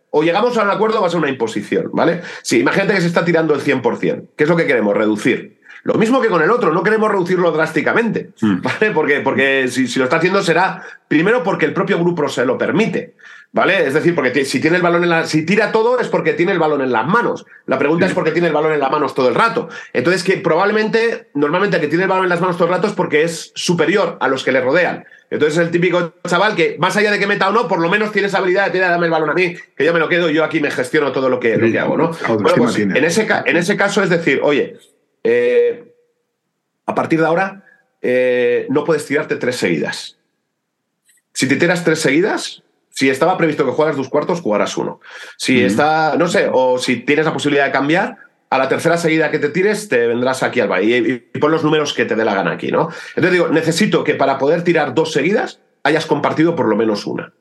o llegamos a un acuerdo o va a ser una imposición, ¿vale? Sí, imagínate que se está tirando el 100%. ¿Qué es lo que queremos? Reducir. Lo mismo que con el otro, no queremos reducirlo drásticamente, hmm. ¿vale? Porque, porque si, si, lo está haciendo será primero porque el propio grupo se lo permite. ¿Vale? Es decir, porque si tiene el balón en la, si tira todo es porque tiene el balón en las manos. La pregunta es por qué tiene el balón en las manos todo el rato. Entonces, que probablemente, normalmente el que tiene el balón en las manos todo el rato es porque es superior a los que le rodean. Entonces es el típico chaval que, más allá de que meta o no, por lo menos tiene esa habilidad de tirar, dame el balón a mí, que yo me lo quedo y yo aquí me gestiono todo lo que, hago, ¿no? Pues, en, ese, en ese caso es decir, oye, eh, a partir de ahora eh, no puedes tirarte tres seguidas. Si te tiras tres seguidas, si estaba previsto que juegas dos cuartos, jugarás uno. Si está, no sé, o si tienes la posibilidad de cambiar, a la tercera seguida que te tires, te vendrás aquí al baile y, pon los números que te dé la gana aquí, ¿no? Entonces digo, necesito que para poder tirar dos seguidas hayas compartido por lo menos una.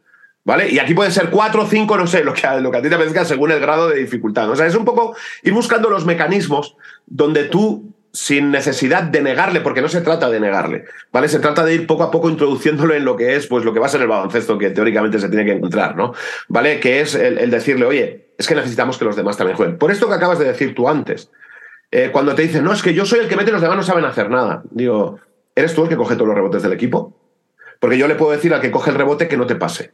¿Vale? Y aquí pueden ser cuatro, cinco, no sé, lo que, lo que a ti te parezca según el grado de dificultad. O sea, es un poco ir buscando los mecanismos donde tú sin necesidad de negarle, porque no se trata de negarle, ¿vale? Se trata de ir poco a poco introduciéndolo en lo que es, pues lo que va a ser el baloncesto que teóricamente se tiene que encontrar, ¿no? ¿Vale? Que es el, decirle, oye, es que necesitamos que los demás también jueguen. Por esto que acabas de decir tú antes, eh, cuando te dicen, no, es que yo soy el que mete y los demás no saben hacer nada. Digo, ¿eres tú el que coge todos los rebotes del equipo? Porque yo le puedo decir al que coge el rebote que no te pase.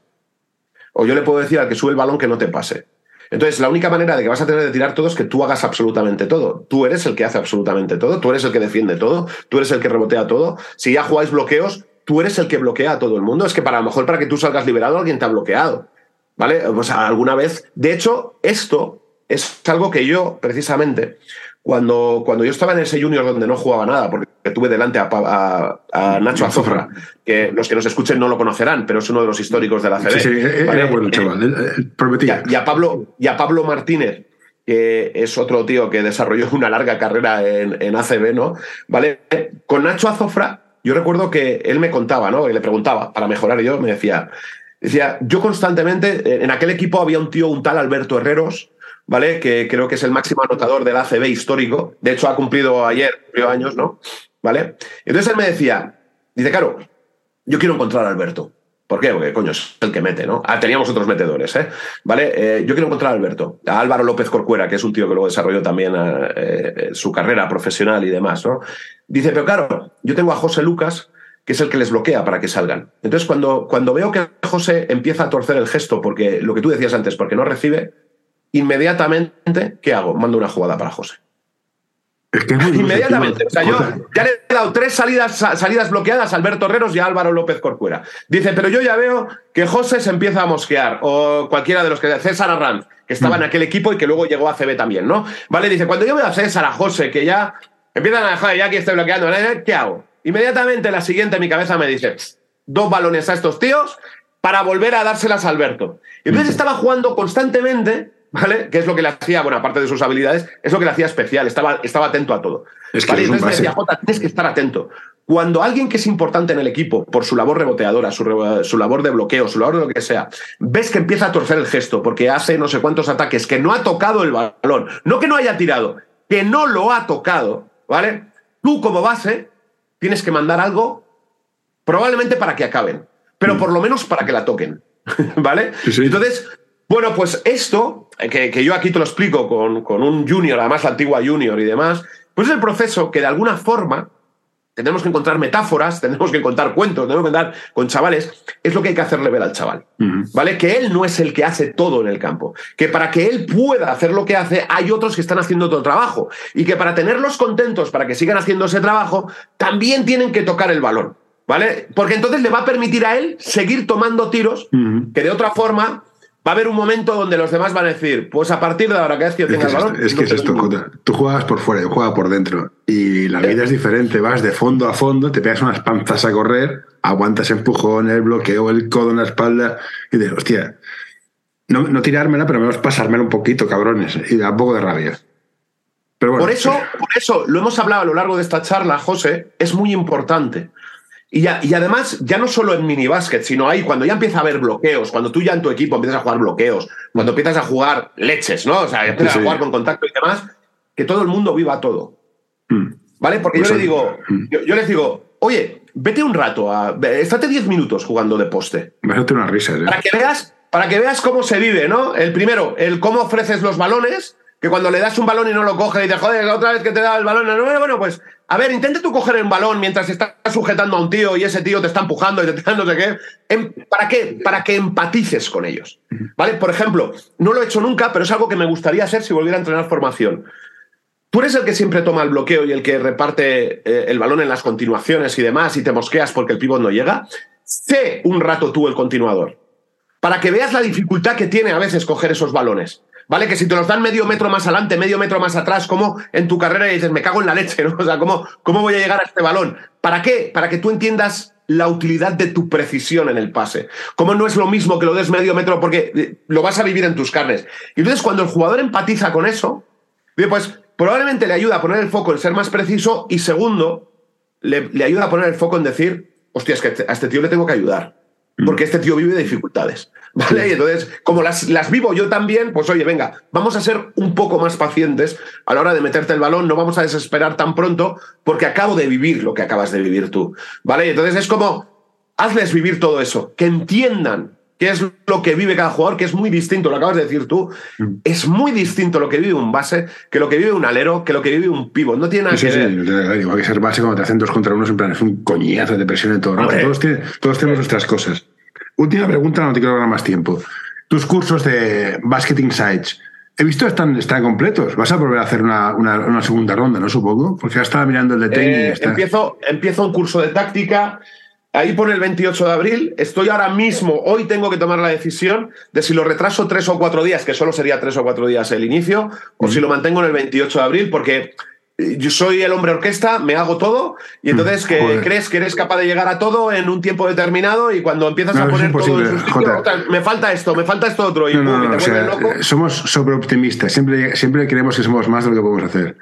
O yo le puedo decir al que sube el balón que no te pase. Entonces, la única manera de que vas a tener de tirar todo es que tú hagas absolutamente todo. Tú eres el que hace absolutamente todo, tú eres el que defiende todo, tú eres el que rebotea todo. Si ya jugáis bloqueos, tú eres el que bloquea a todo el mundo. Es que para lo mejor para que tú salgas liberado, alguien te ha bloqueado. ¿Vale? Pues alguna vez. De hecho, esto es algo que yo, precisamente, cuando, cuando yo estaba en ese junior donde no jugaba nada, porque tuve delante a, Nacho Azofra, que los que nos escuchen no lo conocerán, pero es uno de los históricos de la CB. Sí, sí, era bueno, chaval, prometía. Y a, Pablo, y a Pablo Martínez, que es otro tío que desarrolló una larga carrera en, en ACB, ¿no? ¿Vale? Con Nacho Azofra, yo recuerdo que él me contaba, ¿no? Y le preguntaba, para mejorar, y yo me decía, decía, yo constantemente, en aquel equipo había un tío, un tal Alberto Herreros, ¿vale? Que creo que es el máximo anotador del ACB histórico. De hecho, ha cumplido ayer, cumplió años, ¿no? ¿Vale? Entonces él me decía, dice, claro, yo quiero encontrar a Alberto. ¿Por qué? Porque, coño, es el que mete, ¿no? Ah, teníamos otros metedores, ¿eh? ¿Vale? Eh, yo quiero encontrar a Alberto, a Álvaro López Corcuera, que es un tío que luego desarrolló también eh, su carrera profesional y demás, ¿no? Dice, pero claro, yo tengo a José Lucas, que es el que les bloquea para que salgan. Entonces, cuando, cuando veo que José empieza a torcer el gesto, porque lo que tú decías antes, porque no recibe, inmediatamente, ¿qué hago? Mando una jugada para José. Inmediatamente. O sea, yo ya le he dado tres salidas, salidas bloqueadas a Alberto Herreros y a Álvaro López Corcuera. Dice, pero yo ya veo que José se empieza a mosquear, o cualquiera de los que. César Arranz, que estaba en mm. aquel equipo y que luego llegó a CB también, ¿no? Vale, dice, cuando yo veo a César, a José, que ya empiezan a dejar, ya aquí estoy bloqueando, ¿qué hago? Inmediatamente la siguiente mi cabeza me dice, dos balones a estos tíos para volver a dárselas a Alberto. Y entonces mm. estaba jugando constantemente ¿vale? Que es lo que le hacía, bueno, aparte de sus habilidades, es lo que le hacía especial, estaba, estaba atento a todo. Es que Entonces decía, Jota, tienes que estar atento. Cuando alguien que es importante en el equipo, por su labor reboteadora, su, su, labor de bloqueo, su labor de lo que sea, ves que empieza a torcer el gesto porque hace no sé cuántos ataques, que no ha tocado el balón, no que no haya tirado, que no lo ha tocado, ¿vale? Tú como base tienes que mandar algo probablemente para que acaben, pero mm. por lo menos para que la toquen, ¿vale? Entonces, bueno, pues esto, que, yo aquí te lo explico con, con, un junior, además la antigua junior y demás, pues es el proceso que de alguna forma tenemos que encontrar metáforas, tenemos que encontrar cuentos, tenemos que andar con chavales, es lo que hay que hacerle ver al chaval, ¿vale? Que él no es el que hace todo en el campo, que para que él pueda hacer lo que hace, hay otros que están haciendo el trabajo, y que para tenerlos contentos, para que sigan haciendo ese trabajo, también tienen que tocar el balón, ¿vale? Porque entonces le va a permitir a él seguir tomando tiros que de otra forma va a haber un momento donde los demás van a decir, pues a partir de ahora, cada vez que yo tenga el balón. Es que es esto, Jota. Tú juegas por fuera, yo juego por dentro. Y la vida es diferente. Vas de fondo a fondo, te pegas unas panzas a correr, aguantas empujón, el bloqueo, el codo en la espalda. Y dices, hostia, no, no tirármela, pero menos pasármela un poquito, cabrones. Y da un poco de rabia. por, eso, por eso, lo hemos hablado a lo largo de esta charla, José, es muy importante. Y, ya, y además, ya no solo en minibásquet, sino ahí cuando ya empieza a haber bloqueos, cuando tú ya en tu equipo empiezas a jugar bloqueos, cuando empiezas a jugar leches, ¿no? O sea, empiezas a jugar con contacto y demás, que todo el mundo viva todo. Mm. ¿Vale? Porque yo le digo, mm. yo, les digo, oye, vete un rato, a, estate 10 minutos jugando de poste. Vete una risa, ¿eh? Para que veas, para que veas cómo se vive, ¿no? El primero, el cómo ofreces los balones, que cuando le das un balón y no lo coge y dices, joder, otra vez que te da el balón, no, bueno, pues, a ver, intente tú coger el balón mientras estás sujetando a un tío y ese tío te está empujando y te está no sé qué. Em, ¿Para qué? Para que empatices con ellos. ¿Vale? Por ejemplo, no lo he hecho nunca, pero es algo que me gustaría hacer si volviera a entrenar formación. Tú eres el que siempre toma el bloqueo y el que reparte eh, el balón en las continuaciones y demás y te mosqueas porque el pívot no llega. Sé un rato tú el continuador para que veas la dificultad que tiene a veces coger esos balones. ¿Vale? Que si te los dan medio metro más adelante, medio metro más atrás, como en tu carrera dices, me cago en la leche, ¿no? O sea, ¿cómo, ¿cómo voy a llegar a este balón? ¿Para qué? Para que tú entiendas la utilidad de tu precisión en el pase. Como no es lo mismo que lo des medio metro porque eh, lo vas a vivir en tus carnes. Y entonces cuando el jugador empatiza con eso, pues probablemente le ayuda a poner el foco en ser más preciso y segundo, le, le ayuda a poner el foco en decir, hostia, es que a este tío le tengo que ayudar. Porque este tío vive de dificultades. ¿Vale? Y entonces, como las, las vivo yo también, pues oye, venga, vamos a ser un poco más pacientes a la hora de meterte el balón, no vamos a desesperar tan pronto, porque acabo de vivir lo que acabas de vivir tú. ¿Vale? Y entonces es como, hazles vivir todo eso, que entiendan qué es lo que vive cada jugador, que es muy distinto, lo acabas de decir tú, mm. es muy distinto lo que vive un base, que lo que vive un alero, que lo que vive un pivot. No tiene nada que ver. Sí, igual que ser base cuando te hacen dos contra uno, en plan, es un coñazo de presión en todo. Todos, todos tenemos nuestras cosas. Última pregunta, no te quiero dar más tiempo. Tus cursos de Basket Insights, he visto están, están completos. Vas a volver a hacer una, segunda ronda, ¿no? Supongo, porque ya estaba mirando el de tenis. Eh, empiezo, empiezo un curso de táctica. Ahí pone el 28 de abril. Estoy ahora mismo, hoy tengo que tomar la decisión de si lo retraso tres o cuatro días, que solo sería tres o cuatro días el inicio, o si lo mantengo en el 28 de abril, porque yo soy el hombre orquesta, me hago todo, y entonces que crees que eres capaz de llegar a todo en un tiempo determinado y cuando empiezas a poner todo en sitio, me falta esto, me falta esto otro, y te loco. Somos sobreoptimistas, siempre, siempre creemos que somos más de lo que podemos hacer.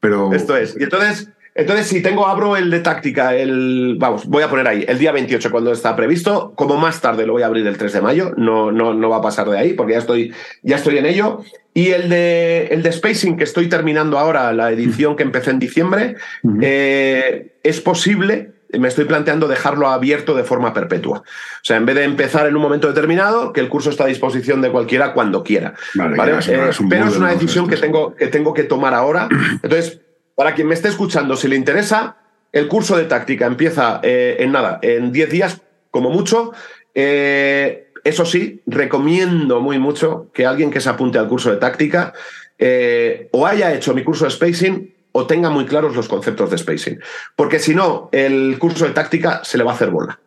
Pero... Esto es. Y entonces entonces, si tengo, abro el de táctica, el, vamos, voy a poner ahí, el día 28 cuando está previsto, como más tarde lo voy a abrir el 3 de mayo, no, no, no va a pasar de ahí porque ya estoy, ya estoy en ello. Y el de, el de Spacing, que estoy terminando ahora, la edición que empecé en diciembre, eh, es posible, me estoy planteando dejarlo abierto de forma perpetua. O sea, en vez de empezar en un momento determinado, que el curso está a disposición de cualquiera cuando quiera. Vale, eh, pero es una decisión que tengo, que tengo que tomar ahora. Entonces, para quien me esté escuchando, si le interesa, el curso de táctica empieza eh, en nada, en 10 días como mucho. Eh, eso sí, recomiendo muy mucho que alguien que se apunte al curso de táctica eh, o haya hecho mi curso de spacing o tenga muy claros los conceptos de spacing. Porque si no, el curso de táctica se le va a hacer bola.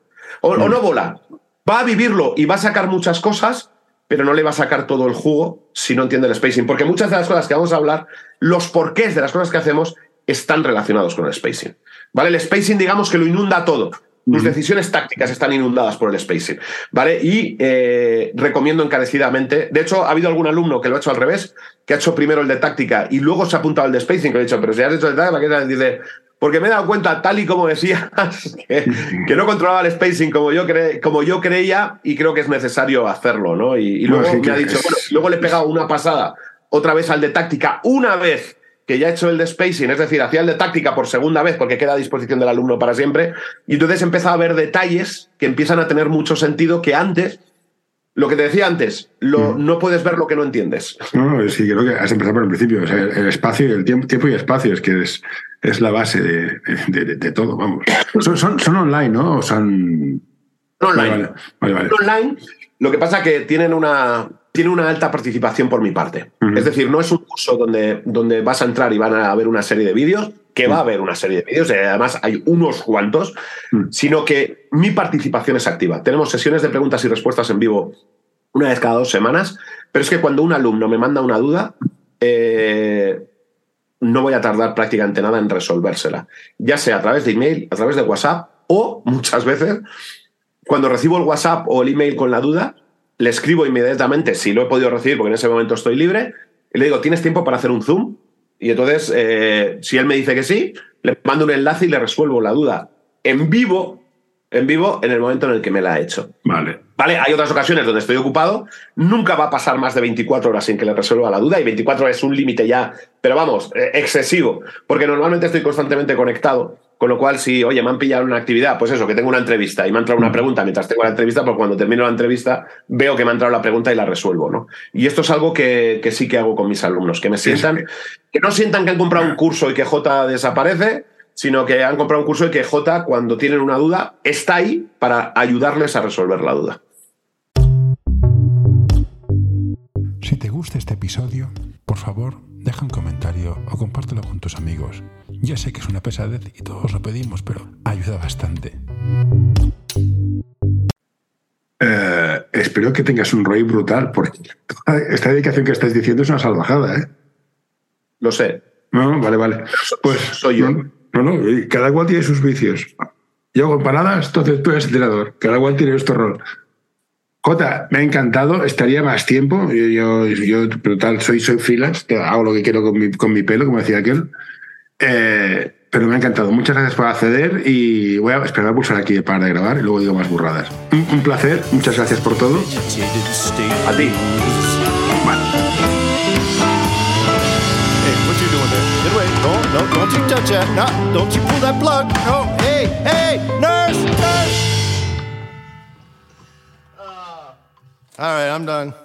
O, o no bola. Va a vivirlo y va a sacar muchas cosas, pero no le va a sacar todo el jugo si no entiende el spacing. Porque muchas de las cosas que vamos a hablar, los porqués de las cosas que hacemos, están relacionados con el spacing. ¿Vale? El spacing, digamos que lo inunda todo. Tus decisiones tácticas están inundadas por el spacing, ¿vale? Y eh, recomiendo encarecidamente. De hecho, ha habido algún alumno que lo ha hecho al revés, que ha hecho primero el de táctica y luego se ha apuntado al de spacing, que le he dicho, pero si has hecho el de táctica, dice, porque me he dado cuenta, tal y como decías, que, no controlaba el spacing como yo, como yo creía y creo que es necesario hacerlo, ¿no? Y, luego me ha dicho, bueno, luego le he pegado una pasada otra vez al de táctica, una vez que ya he hecho el de spacing, es decir, hacía el de táctica por segunda vez porque queda a disposición del alumno para siempre, y entonces he empezado a ver detalles que empiezan a tener mucho sentido que antes lo que te decía antes, lo, no puedes ver lo que no entiendes. No, no, sí, creo que has empezado por el principio. el espacio, el tiempo, tiempo y espacio es que es, es la base de, de, todo, vamos. Son, son, son, online, ¿no? O son. Online. Vale, vale, online. Lo que pasa es que tienen una, tiene una alta participación por mi parte. Es decir, no es un curso donde, donde vas a entrar y van a ver una serie de vídeos, que va a haber una serie de vídeos, y además hay unos cuantos, sino que mi participación es activa. Tenemos sesiones de preguntas y respuestas en vivo una vez cada dos semanas, pero es que cuando un alumno me manda una duda, eh, no voy a tardar prácticamente nada en resolvérsela, ya sea a través de email, a través de WhatsApp o muchas veces cuando recibo el WhatsApp o el email con la duda, le escribo inmediatamente si lo he podido recibir porque en ese momento estoy libre y le digo, ¿tienes tiempo para hacer un Zoom? Y entonces, eh, si él me dice que sí, le mando un enlace y le resuelvo la duda en vivo, en vivo, en el momento en el que me la ha hecho. Vale. Vale, hay otras ocasiones donde estoy ocupado, nunca va a pasar más de 24 horas sin que le resuelva la duda y 24 es un límite ya, pero vamos, eh, excesivo, porque normalmente estoy constantemente conectado, con lo cual si, oye, me han pillado una actividad, pues eso, que tengo una entrevista y me ha entrado una pregunta mientras tengo la entrevista, pues cuando termino la entrevista veo que me ha entrado la pregunta y la resuelvo, ¿no? Y esto es algo que, que sí que hago con mis alumnos, que me sientan, que no sientan que han comprado un curso y que J desaparece, sino que han comprado un curso y que J, cuando tienen una duda, está ahí para ayudarles a resolver la duda. Si te gusta este episodio, por favor, deja un comentario o compártelo con tus amigos. Ya sé que es una pesadez y todos lo pedimos, pero ayuda bastante. Eh, espero que tengas un ROI brutal, porque esta dedicación que estás diciendo es una salvajada, ¿eh? Lo sé. No, vale, vale. Pues soy yo. No, no, cada cual tiene sus vicios. Yo hago empanadas, entonces tú eres entrenador. Cada cual tiene nuestro rol. Jota, me ha encantado, estaría más tiempo. Yo, yo, brutal, soy, soy freelance, hago lo que quiero con mi, con mi pelo, como decía aquel. Eh, pero me ha encantado. Muchas gracias por acceder y voy a esperar a pulsar aquí para de grabar y luego digo más burradas. Un, placer, muchas gracias por todo. A ti. All right, I'm done.